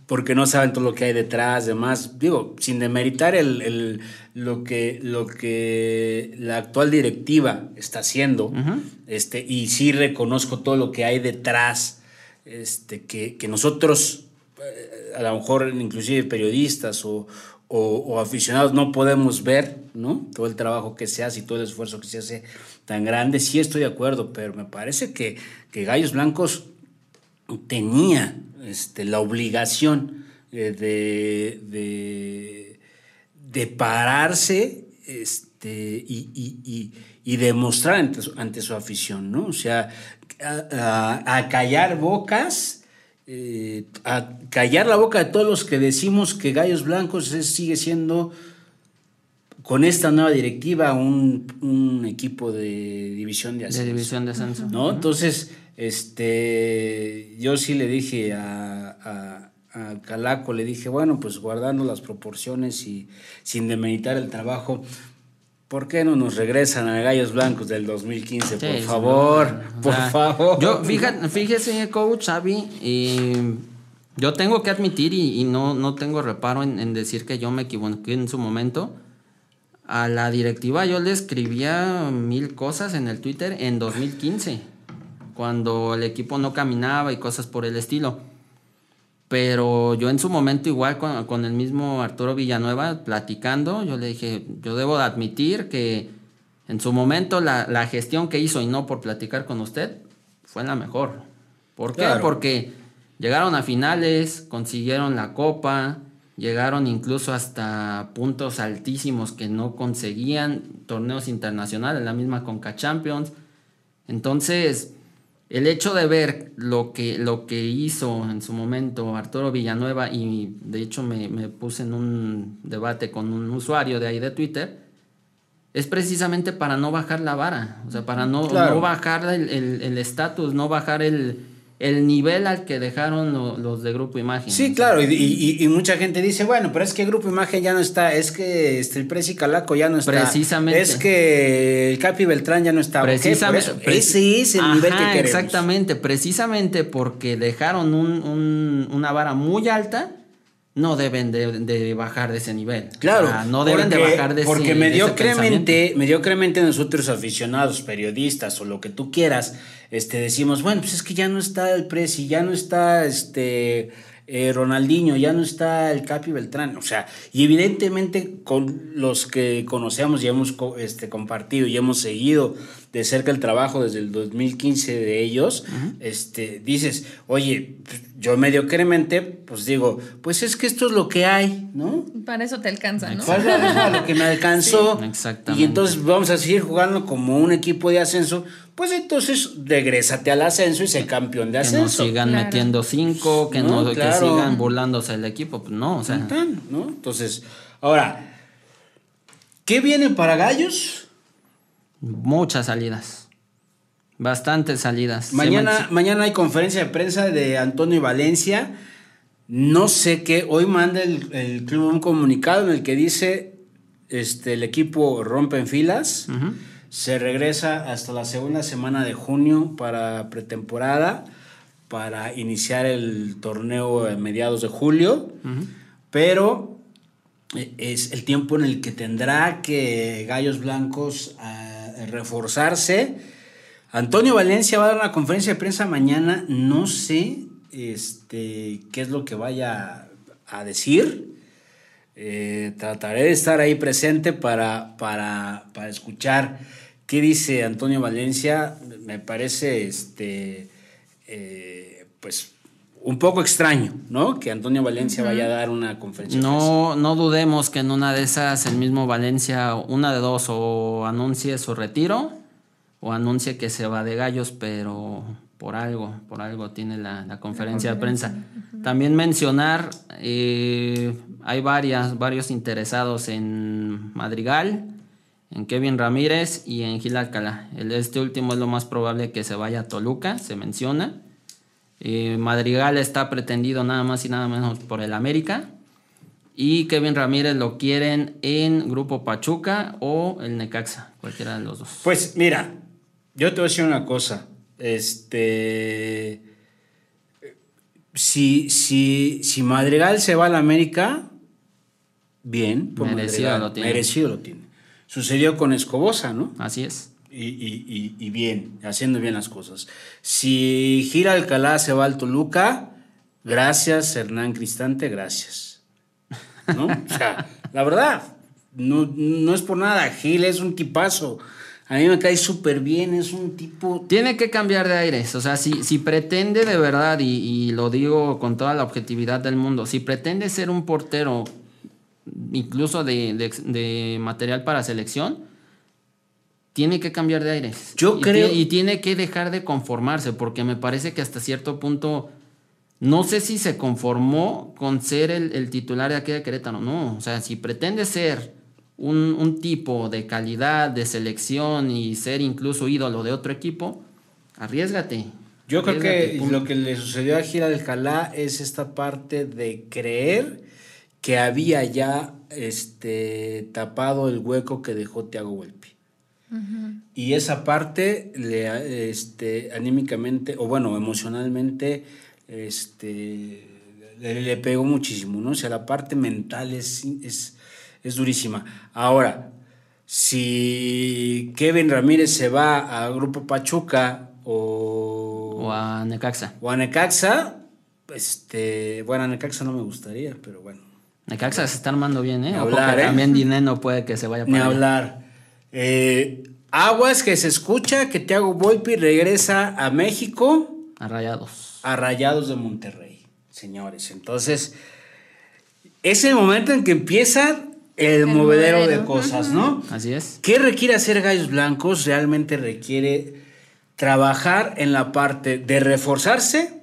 porque no saben todo lo que hay detrás, demás. Digo, sin demeritar el, lo, que, lo que la actual directiva está haciendo, este, y sí reconozco todo lo que hay detrás, este, que, nosotros, eh, a lo mejor inclusive periodistas o, aficionados no podemos ver, ¿no? Todo el trabajo que se hace y todo el esfuerzo que se hace tan grande, sí estoy de acuerdo, pero me parece que, que Gallos Blancos tenía este, la obligación eh, de, de, pararse este, y, demostrar ante su, afición, ¿no? O sea, a, callar bocas, eh, a callar la boca de todos los que decimos que Gallos Blancos sigue siendo con esta nueva directiva un, equipo de división de ascenso. De división de ascenso. ¿no? Entonces, este, yo sí le dije a, a, Calaco, le dije, bueno, pues guardando las proporciones y sin demeritar el trabajo, ¿por qué no nos regresan a Gallos Blancos del 2015? por favor, por favor. Yo, fíjate, fíjese, coach Xavi, y yo tengo que admitir, y, no, no tengo reparo en, en decir que yo me equivoqué en su momento, a la directiva yo le escribía mil cosas en el Twitter en 2015 cuando el equipo no caminaba y cosas por el estilo. Pero yo en su momento igual con, el mismo Arturo Villanueva platicando, yo le dije, yo debo de admitir que en su momento la, gestión que hizo y no por platicar con usted fue la mejor. ¿Por qué? Porque llegaron a finales, consiguieron la copa, llegaron incluso hasta puntos altísimos que no conseguían, torneos internacionales, la misma Conca Champions. Entonces, el hecho de ver lo que, lo que hizo en su momento Arturo Villanueva, y de hecho me, puse en un debate con un usuario de ahí de Twitter, es precisamente para no bajar la vara, o sea, para no, no bajar el estatus, no bajar el, el nivel al que dejaron los de Grupo Imagen. Sí, claro, y, mucha gente dice, bueno, pero es que Grupo Imagen ya no está, es que este, el Presi Calaco ya no está. Precisamente. Es que el Capi Beltrán ya no está. Precisamente. ese es el nivel que queremos. Exactamente, precisamente porque dejaron un, una vara muy alta no deben de, bajar de ese nivel. Claro. no deben de bajar de ese Porque mediocremente, mediocremente nosotros aficionados, periodistas o lo que tú quieras, este, decimos, bueno, pues es que ya no está el Presi, ya no está este eh, Ronaldinho, ya no está el Capi Beltrán. O sea, y evidentemente con los que conocemos y hemos este, compartido y hemos seguido de cerca el trabajo desde el 2015 de ellos, este, dices, oye, yo mediocremente, pues digo, pues es que esto es lo que hay, ¿no? Para eso te alcanza, ¿no? Para lo que me alcanzó. Y entonces vamos a seguir jugando como un equipo de ascenso, pues entonces regrésate al ascenso y sé campeón de ascenso. Que no sigan metiendo cinco, que no, que sigan burlándose el equipo, pues no, o sea. ¿no? Entonces, ahora, ¿qué viene para Gallos? Muchas salidas. Bastantes salidas. Mañana, mañana hay conferencia de prensa de Antonio Valencia. No sé qué. Hoy manda el, club un comunicado en el que dice este, el equipo rompe en filas. Se regresa hasta la segunda semana de junio para pretemporada, para iniciar el torneo a mediados de julio. Pero eh, es el tiempo en el que tendrá que Gallos Blancos reforzarse. Antonio Valencia va a dar una conferencia de prensa mañana. No sé este, qué es lo que vaya a decir. Eh, trataré de estar ahí presente para, para, escuchar qué dice Antonio Valencia. Me parece este, eh, pues un poco extraño, ¿no? Que Antonio Valencia vaya a dar una conferencia. No, no dudemos que en una de esas el mismo Valencia, una de dos, o anuncie su retiro o anuncie que se va de gallos, pero por algo, por algo tiene la, conferencia de prensa. También mencionar, eh, hay varias, varios interesados en Madrigal, en Kevin Ramírez y en Gil Alcalá. Este último es lo más probable que se vaya a Toluca, se menciona. Eh, Madrigal está pretendido nada más y nada menos por el América. Y Kevin Ramírez lo quieren en Grupo Pachuca o el Necaxa, cualquiera de los dos. Pues mira, yo te voy a decir una cosa. Este. Si, si, si Madrigal se va al América, bien. merecido lo tiene. Merecido lo tiene. Sucedió con Escobosa, ¿no? Así es. Y, bien, haciendo bien las cosas. Si Gira Alcalá se va al Toluca, gracias Hernán Cristante, gracias. ¿No? O sea, la verdad, no, no es por nada, Gil es un tipazo. A mí me cae súper bien, es un tipo... Tiene que cambiar de aires, o sea, si, si pretende de verdad, y, lo digo con toda la objetividad del mundo, si pretende ser un portero incluso de, material para selección, tiene que cambiar de aires. Yo creo... y tiene que dejar de conformarse, porque me parece que hasta cierto punto... No sé si se conformó con ser el, el titular de aquí de Querétaro, no. O sea, si pretende ser un, tipo de calidad, de selección y ser incluso ídolo de otro equipo, arriesgate. Yo creo que lo que le sucedió a Gira Alcalá es esta parte de creer que había ya este, tapado el hueco que dejó Tiago Y esa parte le, este, anímicamente, o bueno, emocionalmente, este, le, pegó muchísimo, ¿no? O sea, la parte mental es, es es durísima. Ahora, si Kevin Ramírez se va a Grupo Pachuca o, o a Necaxa. O a Necaxa, este, bueno, a Necaxa no me gustaría, pero bueno. Necaxa se está armando bien, ¿eh? Hablar, ¿eh? También Dineno puede que se vaya para Ni hablar. Eh, aguas que se escucha que Thiago Volpi regresa a México. A Rayados. A Rayados de Monterrey, señores. Entonces, es el momento en que empieza el, movedero, de cosas, ¿no? Así es. ¿Qué requiere hacer Gallos Blancos? Realmente requiere trabajar en la parte de reforzarse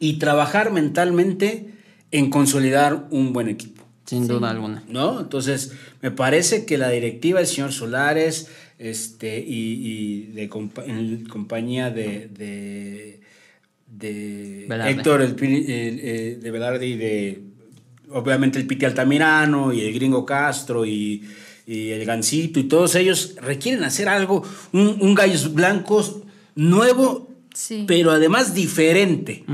y trabajar mentalmente en consolidar un buen equipo. Sin duda alguna. ¿No? Entonces, me parece que la directiva del señor Solares este, y, de en compañía de, de, de Héctor el, de Velarde y de obviamente el Piti Altamirano y el Gringo Castro y, el Gancito y todos ellos requieren hacer algo, un, Gallos Blancos nuevo, pero además diferente,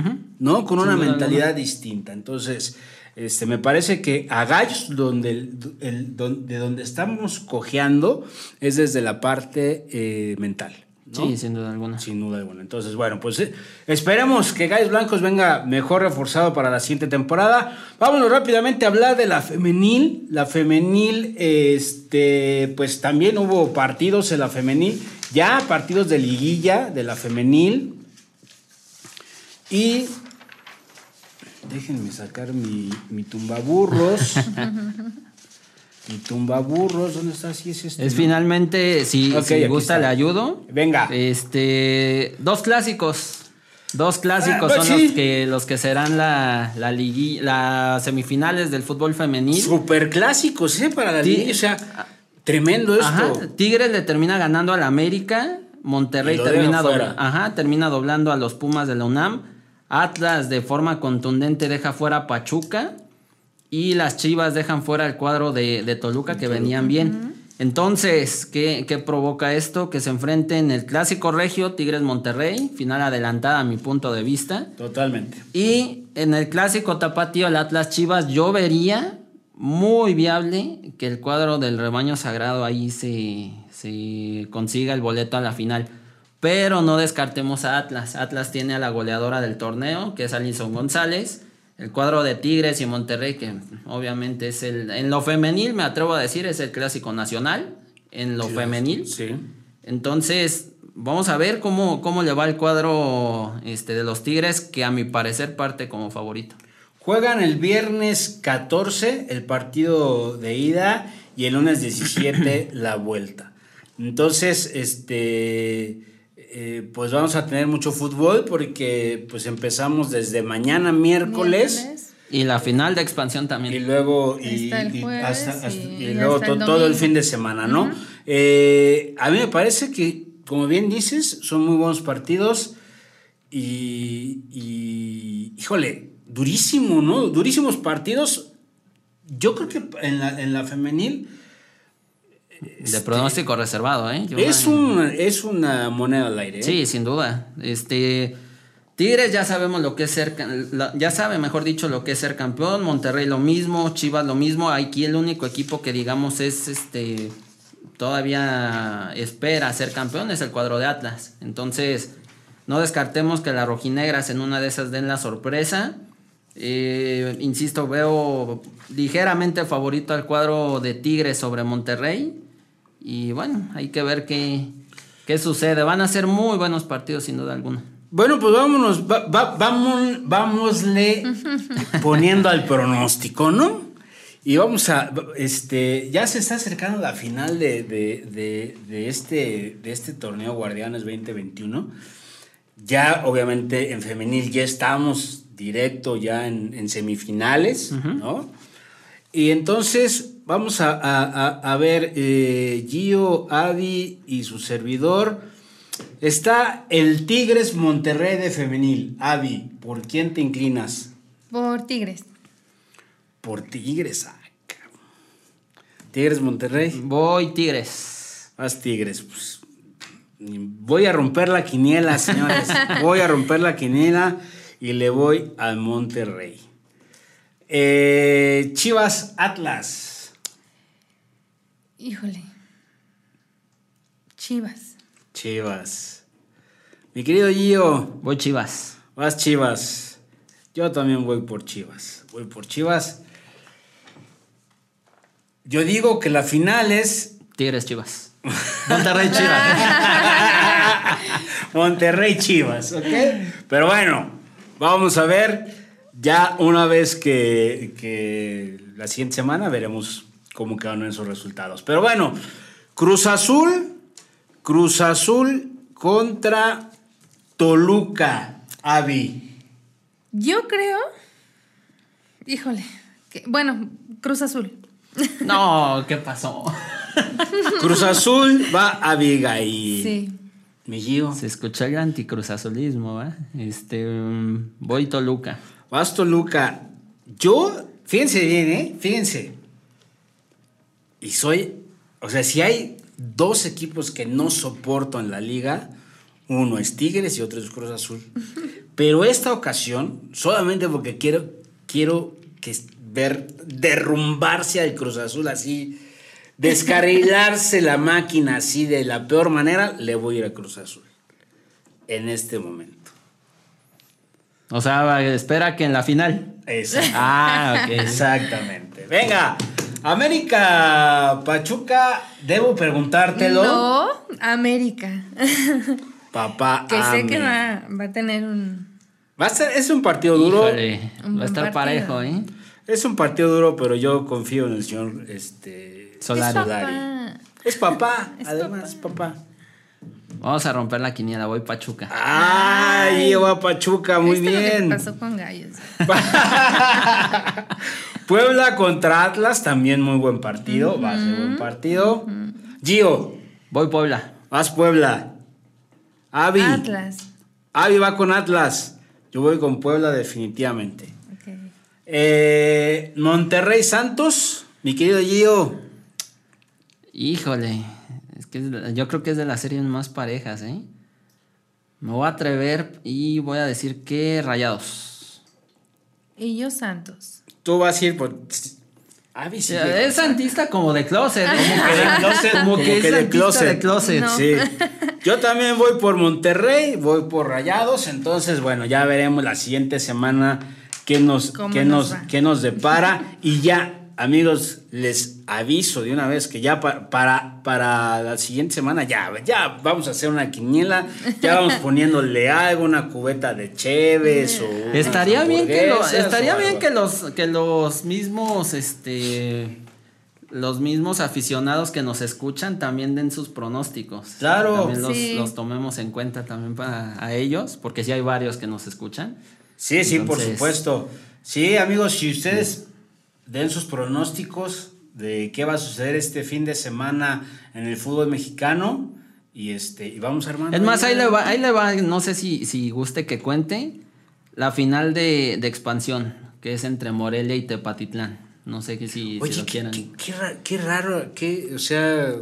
¿no? Con una mentalidad distinta. Entonces, este, me parece que a Gallos, donde, el, de donde estamos cojeando, es desde la parte eh, mental. Sí, sin duda alguna. Sin duda alguna. Entonces, bueno, pues eh, esperemos que Gallos Blancos venga mejor reforzado para la siguiente temporada. Vámonos rápidamente a hablar de la femenil. La femenil, este, pues también hubo partidos en la femenil, ya partidos de liguilla de la femenil. Y déjenme sacar mi, mi tumbaburros. Y tumba burros, ¿dónde está? Sí, es este. Es finalmente, si, gusta, le ayudo. Venga. Este, dos clásicos. Dos clásicos ah, pues son los, que, los que serán la, la las semifinales del fútbol femenil. Super clásicos, ¿eh? Para la liguilla. O sea, tremendo esto. Ajá, Tigres le termina ganando al América. Monterrey termina, ajá, termina doblando a los Pumas de la UNAM. Atlas de forma contundente deja fuera a Pachuca. Y las Chivas dejan fuera el cuadro de, Toluca que venían bien. Entonces, ¿qué, provoca esto? Que se enfrenten el clásico regio Tigres Monterrey, final adelantada a mi punto de vista. Totalmente. Y en el clásico tapatío, el Atlas Chivas, yo vería muy viable que el cuadro del rebaño sagrado ahí se, se consiga el boleto a la final. Pero no descartemos a Atlas. Atlas tiene a la goleadora del torneo, que es Alison González el cuadro de Tigres y Monterrey, que obviamente es el. En lo femenil, me atrevo a decir, es el clásico nacional. En lo femenil. Sí. Entonces, vamos a ver cómo, cómo le va el cuadro este, de los Tigres, que a mi parecer parte como favorito. Juegan el viernes 14 el partido de ida y el lunes 17 la vuelta. Entonces, este, eh, pues vamos a tener mucho fútbol porque pues empezamos desde mañana miércoles. Y la final de expansión también. Y luego, y, luego todo el fin de semana, ¿no? Eh, a mí me parece que, como bien dices, son muy buenos partidos y, y híjole, durísimo, ¿no? Durísimos partidos. Yo creo que en la, en la femenil de este, pronóstico reservado, ¿eh? es, un, es una moneda al aire. ¿eh? Sí, sin duda. Este. Tigres ya sabemos lo que es ser, ya sabe, mejor dicho, lo que es ser campeón. Monterrey lo mismo, Chivas lo mismo. Aquí el único equipo que digamos es este todavía espera ser campeón es el cuadro de Atlas. Entonces, no descartemos que las rojinegras en una de esas den la sorpresa. Eh, insisto, veo ligeramente favorito al cuadro de Tigres sobre Monterrey. Y bueno, hay que ver qué, qué sucede. Van a ser muy buenos partidos, sin duda alguna. Bueno, pues vámonos, vamos, vámosle poniendo al pronóstico, ¿no? Y vamos a, este, ya se está acercando la final de, de, este, de este torneo Guardianes 2021. Ya, obviamente, en femenil ya estamos directo ya en, semifinales, ¿no? Y entonces vamos a, ver eh, Gio, Adi y su servidor. Está el Tigres Monterrey de femenil. Avi, ¿por quién te inclinas? Por Tigres. Por Tigres. Tigres Monterrey. Voy Tigres. Vas Tigres. Pues, voy a romper la quiniela, señores. voy a romper la quiniela y le voy al Monterrey. Eh, Chivas Atlas. Híjole. Chivas. Chivas. Mi querido Gio. Voy Chivas. Vas Chivas. Yo también voy por Chivas. Voy por Chivas. Yo digo que la final es. Tigres Chivas. Monterrey Chivas. Monterrey Chivas, ¿ok? Pero bueno, vamos a ver. Ya una vez que, la siguiente semana veremos cómo quedan esos resultados. Pero bueno, Cruz Azul, Cruz Azul contra Toluca, Avi. Yo creo, híjole, bueno, Cruz Azul. No, ¿qué pasó? Cruz Azul va a Abigail. Sí. Mi Se escucha el anticruzazulismo, ¿eh? Este, um, voy Toluca. Vas Toluca. Yo, fíjense bien, ¿eh? Fíjense. Y soy, o sea, si hay dos equipos que no soporto en la liga, uno es Tigres y otro es Cruz Azul. Pero esta ocasión, solamente porque quiero, quiero que ver derrumbarse al Cruz Azul así, descarrilarse la máquina así de la peor manera, le voy a ir a Cruz Azul. En este momento. O sea, espera que en la final. Ah, ok. Exactamente. Venga, América Pachuca, debo preguntarte,lo No, América. Papá. que sé que va, a tener un. Va a ser, es un partido duro. va a estar parejo, ¿eh? Es un partido duro, pero yo confío en el señor este, Solari. Es papá. Es papá, además, papá. Vamos a romper la quiniela, voy Pachuca. ¡Ay, va Pachuca! Muy bien. pasó con Gallos. Puebla contra Atlas, también muy buen partido. Va a ser buen partido. Gio. Voy Puebla. Vas Puebla. Avi. Atlas. Avi va con Atlas. Yo voy con Puebla definitivamente. Eh, Monterrey Santos, mi querido Gio. Híjole yo creo que es de las series más parejas, ¿eh? Me voy a atrever y voy a decir que Rayados. Y yo Santos. Tú vas a ir por... Ah, es santista como de closet. Como que de closet. Como, que, es de closet. Sí. Yo también voy por Monterrey, voy por Rayados. Entonces, bueno, ya veremos la siguiente semana qué nos, qué nos, qué nos depara. Y ya amigos, les aviso de una vez que ya para, para la siguiente semana ya, ya vamos a hacer una quiniela, ya vamos poniéndole algo, una cubeta de cheves o estaría bien que estaría bien que los que los mismos este los mismos aficionados que nos escuchan también den sus pronósticos. Claro. También los, los tomemos en cuenta también para a ellos, porque sí hay varios que nos escuchan. Sí, sí, por supuesto. Sí, amigos, si ustedes den sus pronósticos de qué va a suceder este fin de semana en el fútbol mexicano y este y vamos armando. Es más, ahí le va, ahí le va, no sé si, si guste que cuente la final de, de expansión, que es entre Morelia y Tepatitlán. No sé que si, lo quieran. Qué, raro, qué, o sea,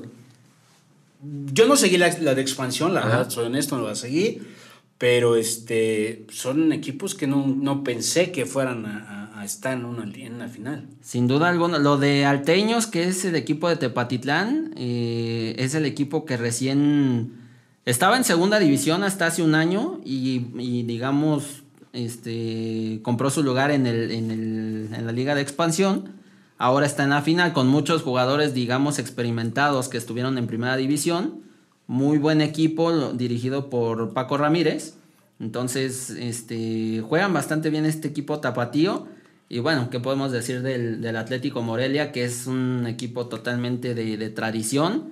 yo no seguí la, de expansión, la verdad, soy honesto, no la seguí, pero este, son equipos que no, pensé que fueran a, estar en una, en una final. Sin duda alguna, lo de Alteños, que es el equipo de Tepatitlán, eh, es el equipo que recién estaba en segunda división hasta hace un año y, digamos este, compró su lugar en, en, el, en la liga de expansión. Ahora está en la final con muchos jugadores, digamos, experimentados que estuvieron en primera división. Muy buen equipo dirigido por Paco Ramírez. Entonces, este, juegan bastante bien este equipo tapatío. Y bueno, ¿qué podemos decir del, del Atlético Morelia? Que es un equipo totalmente de, de tradición.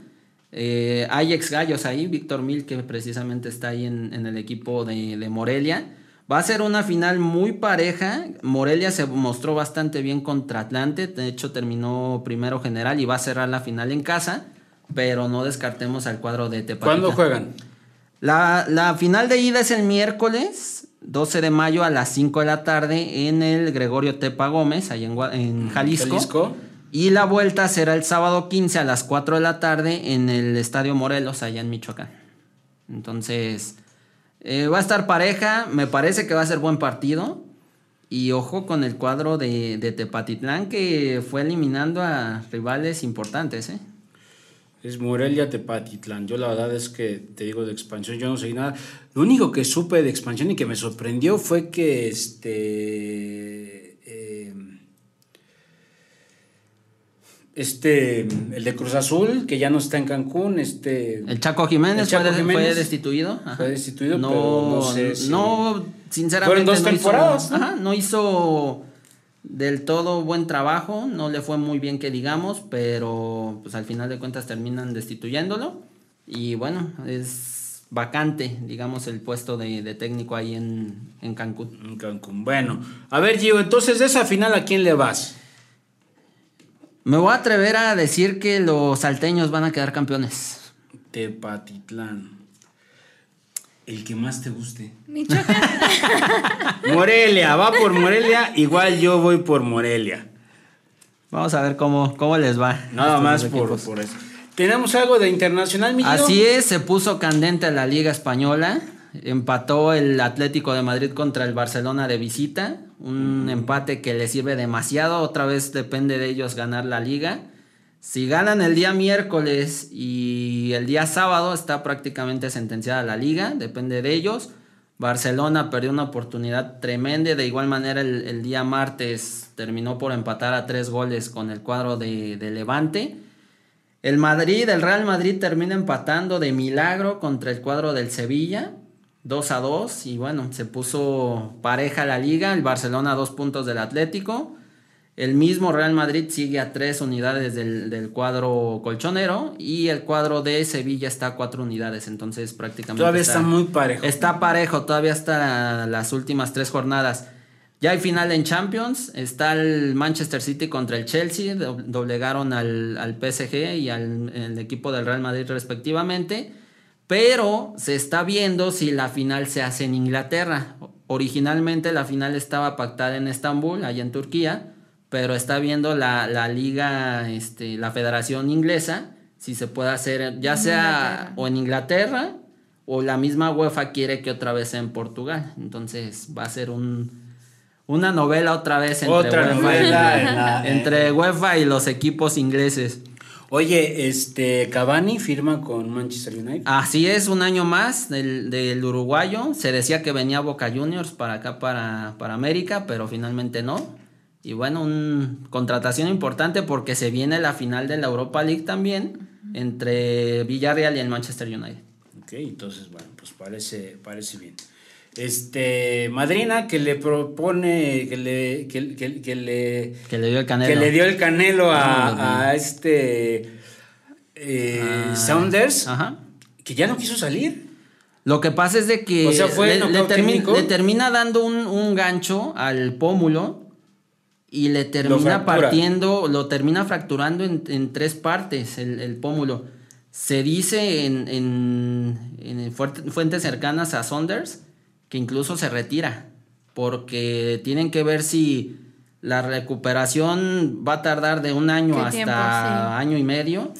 Eh, hay ex gallos ahí, Víctor Mil, que precisamente está ahí en, en el equipo de, de Morelia. Va a ser una final muy pareja. Morelia se mostró bastante bien contra Atlante. De hecho, terminó primero general y va a cerrar la final en casa. Pero no descartemos al cuadro de Tepatita. ¿Cuándo juegan? La, final de ida es el miércoles 12 de mayo a las 5 de la tarde en el Gregorio Tepa Gómez, ahí en, en Jalisco. Jalisco. Y la vuelta será el sábado 15 a las 4 de la tarde en el Estadio Morelos, allá en Michoacán. Entonces, eh, va a estar pareja, me parece que va a ser buen partido. Y ojo con el cuadro de, Tepatitlán que fue eliminando a rivales importantes. ¿eh? Es Morelia Tepatitlán. Yo la verdad es que te digo de expansión, yo no sé nada. Lo único que supe de expansión y que me sorprendió fue que este este, el de Cruz Azul, que ya no está en Cancún, este... El Chaco Jiménez, fue, destituido. Fue destituido, no, pero no sé No, sinceramente dos no temporadas, hizo, ¿no? no hizo del todo buen trabajo, no le fue muy bien que digamos, pero pues al final de cuentas terminan destituyéndolo y bueno, es vacante, digamos, el puesto de, de técnico ahí en, en Cancún. En Cancún, bueno. A ver, Gio, entonces de esa final, ¿a quién le vas? Me voy a atrever a decir que los salteños van a quedar campeones. Tepatitlán. El que más te guste. Michoacán. Morelia, va por Morelia, igual yo voy por Morelia. Vamos a ver cómo, cómo les va. Nada más por, eso. ¿Tenemos algo de internacional, mi Así es, se puso candente la Liga Española. Empató el Atlético de Madrid contra el Barcelona de visita. Un empate que le sirve demasiado. Otra vez depende de ellos ganar la liga. Si ganan el día miércoles y el día sábado está prácticamente sentenciada la liga. Depende de ellos. Barcelona perdió una oportunidad tremenda. De igual manera el, día martes terminó por empatar a tres goles con el cuadro de, Levante. El Madrid, el Real Madrid termina empatando de milagro contra el cuadro del Sevilla. 2 a 2 y bueno, se puso pareja la liga, el Barcelona dos puntos del Atlético, el mismo Real Madrid sigue a tres unidades del, cuadro colchonero y el cuadro de Sevilla está a cuatro unidades, entonces prácticamente... Todavía está, muy parejo. Está parejo, todavía hasta las últimas tres jornadas. Ya hay final en Champions, está el Manchester City contra el Chelsea, doblegaron al, al PSG y al equipo del Real Madrid respectivamente. Pero se está viendo si la final se hace en Inglaterra. Originalmente la final estaba pactada en Estambul, allá en Turquía, pero está viendo la, la liga, este, la Federación Inglesa, si se puede hacer ya sea o en Inglaterra o la misma UEFA quiere que otra vez sea en Portugal. Entonces va a ser un, una novela otra vez entre, UEFA, entre UEFA y los equipos ingleses. Oye, este Cavani firma con Manchester United. Así es, un año más del, uruguayo. Se decía que venía Boca Juniors para acá, para, para América, pero finalmente no. Y bueno, una contratación importante porque se viene la final de la Europa League también entre Villarreal y el Manchester United. Ok, entonces, bueno, pues parece, parece bien. este Madrina que le propone que le que, le que le dio el canelo. que le dio el canelo a, este eh, ah, Saunders que ya no quiso salir. Lo que pasa es de que le, termina dando un, gancho al pómulo y le termina partiendo, lo termina fracturando en, tres partes el, pómulo. Se dice en, en fuentes cercanas a Saunders que incluso se retira, porque tienen que ver si la recuperación va a tardar de un año hasta año y medio.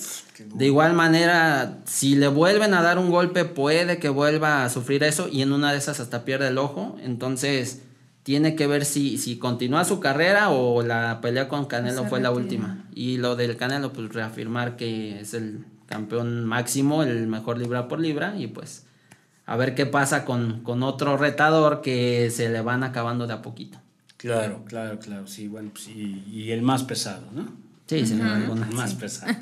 De igual manera, si le vuelven a dar un golpe, puede que vuelva a sufrir eso y en una de esas hasta pierde el ojo. Entonces, tiene que ver si, si continúa su carrera o la pelea con Canelo fue la última. Y lo del Canelo, pues reafirmar que es el campeón máximo, el mejor libra por libra y pues a ver qué pasa con, otro retador que se le van acabando de a poquito. Claro, claro, claro, sí, bueno, pues, y, el más pesado, ¿no? Sí, sí, el más pesado.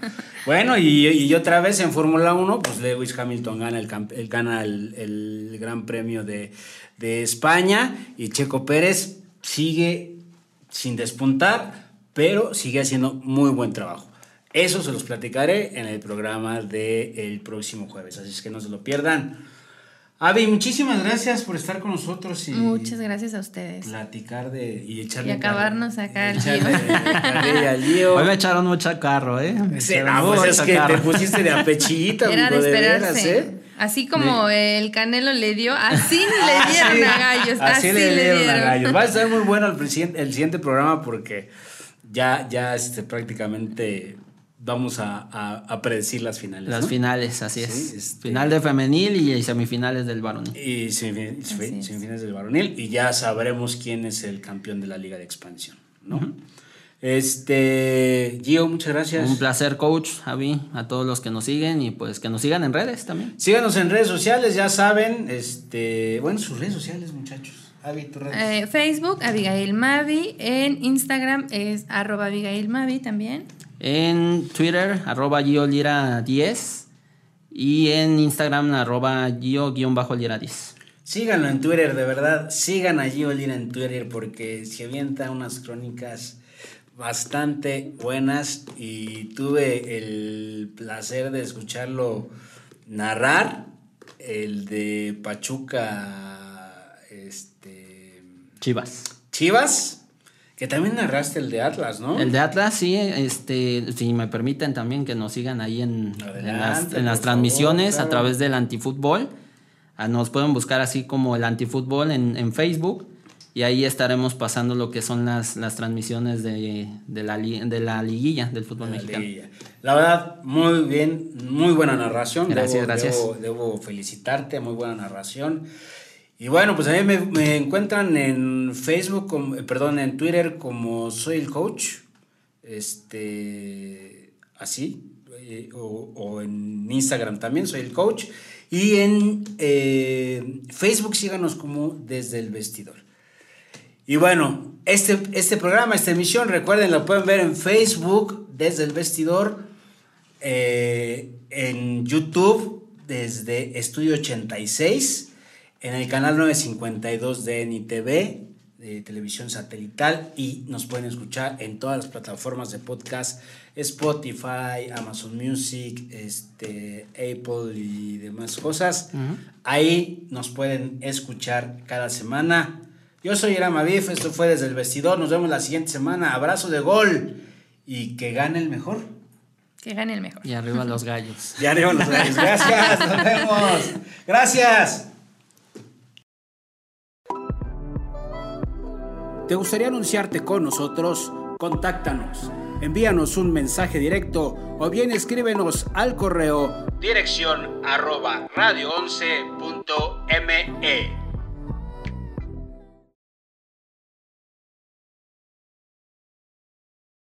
bueno, y, otra vez en Fórmula 1, pues Lewis Hamilton gana el, gana el, Gran Premio de, de España y Checo Pérez sigue sin despuntar, pero sigue haciendo muy buen trabajo. Eso se los platicaré en el programa del próximo jueves, así es que no se lo pierdan. Avi, muchísimas gracias por estar con nosotros. Y Muchas gracias a ustedes. Platicar de. Y echarle. Y acabarnos acá al lío. Hoy me echaron mucho carro, ¿eh? Sí, pues es que te pusiste de apechito. Era de esperarse. ¿eh? Así como el Canelo le dio, así le dieron a Gallos. Así, le, dieron, a Gallos. Va a estar muy bueno el, el siguiente programa porque ya, ya este, prácticamente vamos a, predecir las finales. Las finales, así es. Este, Final de femenil y semifinales del varonil. Y semifinales del varonil y ya sabremos quién es el campeón de la liga de expansión, ¿no? Este, Gio, muchas gracias. Un placer, coach, Javi, a todos los que nos siguen y pues que nos sigan en redes también. Síganos en redes sociales, ya saben, este, bueno, sus redes sociales, muchachos. Javi, tu redes. Eh, Facebook, Abigail Mavi, en Instagram es arroba Abigail Mavi también. En Twitter, arroba Giolira10. Y en Instagram, arroba Gio-Lira10. Síganlo en Twitter, de verdad. Sigan a Gio Lira en Twitter porque se avienta unas crónicas bastante buenas y tuve el placer de escucharlo narrar el de Pachuca este Chivas. Chivas que también narraste el de Atlas, ¿no? El de Atlas, sí, este, si me permiten también que nos sigan ahí en, en las, transmisiones a través del antifútbol. Ah, nos pueden buscar así como el antifútbol en, en Facebook y ahí estaremos pasando lo que son las, las transmisiones de, de, la, de la liguilla del fútbol mexicano. La verdad, muy bien, muy buena narración. Gracias, gracias. Debo, debo felicitarte, muy buena narración. Y bueno, pues a mí me, encuentran en Facebook, eh, perdón, en Twitter como soy el coach, este, así, eh, o, en Instagram también soy el coach, y en eh, Facebook síganos como desde el vestidor. Y bueno, este, este programa, esta emisión, recuerden, lo pueden ver en Facebook desde el vestidor, en YouTube desde Estudio 86 en el canal 952 de NITV, de televisión satelital, y nos pueden escuchar en todas las plataformas de podcast, Spotify, Amazon Music, este, Apple y demás cosas. Ahí nos pueden escuchar cada semana. Yo soy Irama Bif, esto fue desde el vestidor, nos vemos la siguiente semana, abrazo de gol y que gane el mejor. Que gane el mejor. Y arriba los gallos. Y arriba los gallos. Gracias, nos vemos. Gracias. ¿Te gustaría anunciarte con nosotros? Contáctanos. Envíanos un mensaje directo o bien escríbenos al correo dirección arroba radio11.me.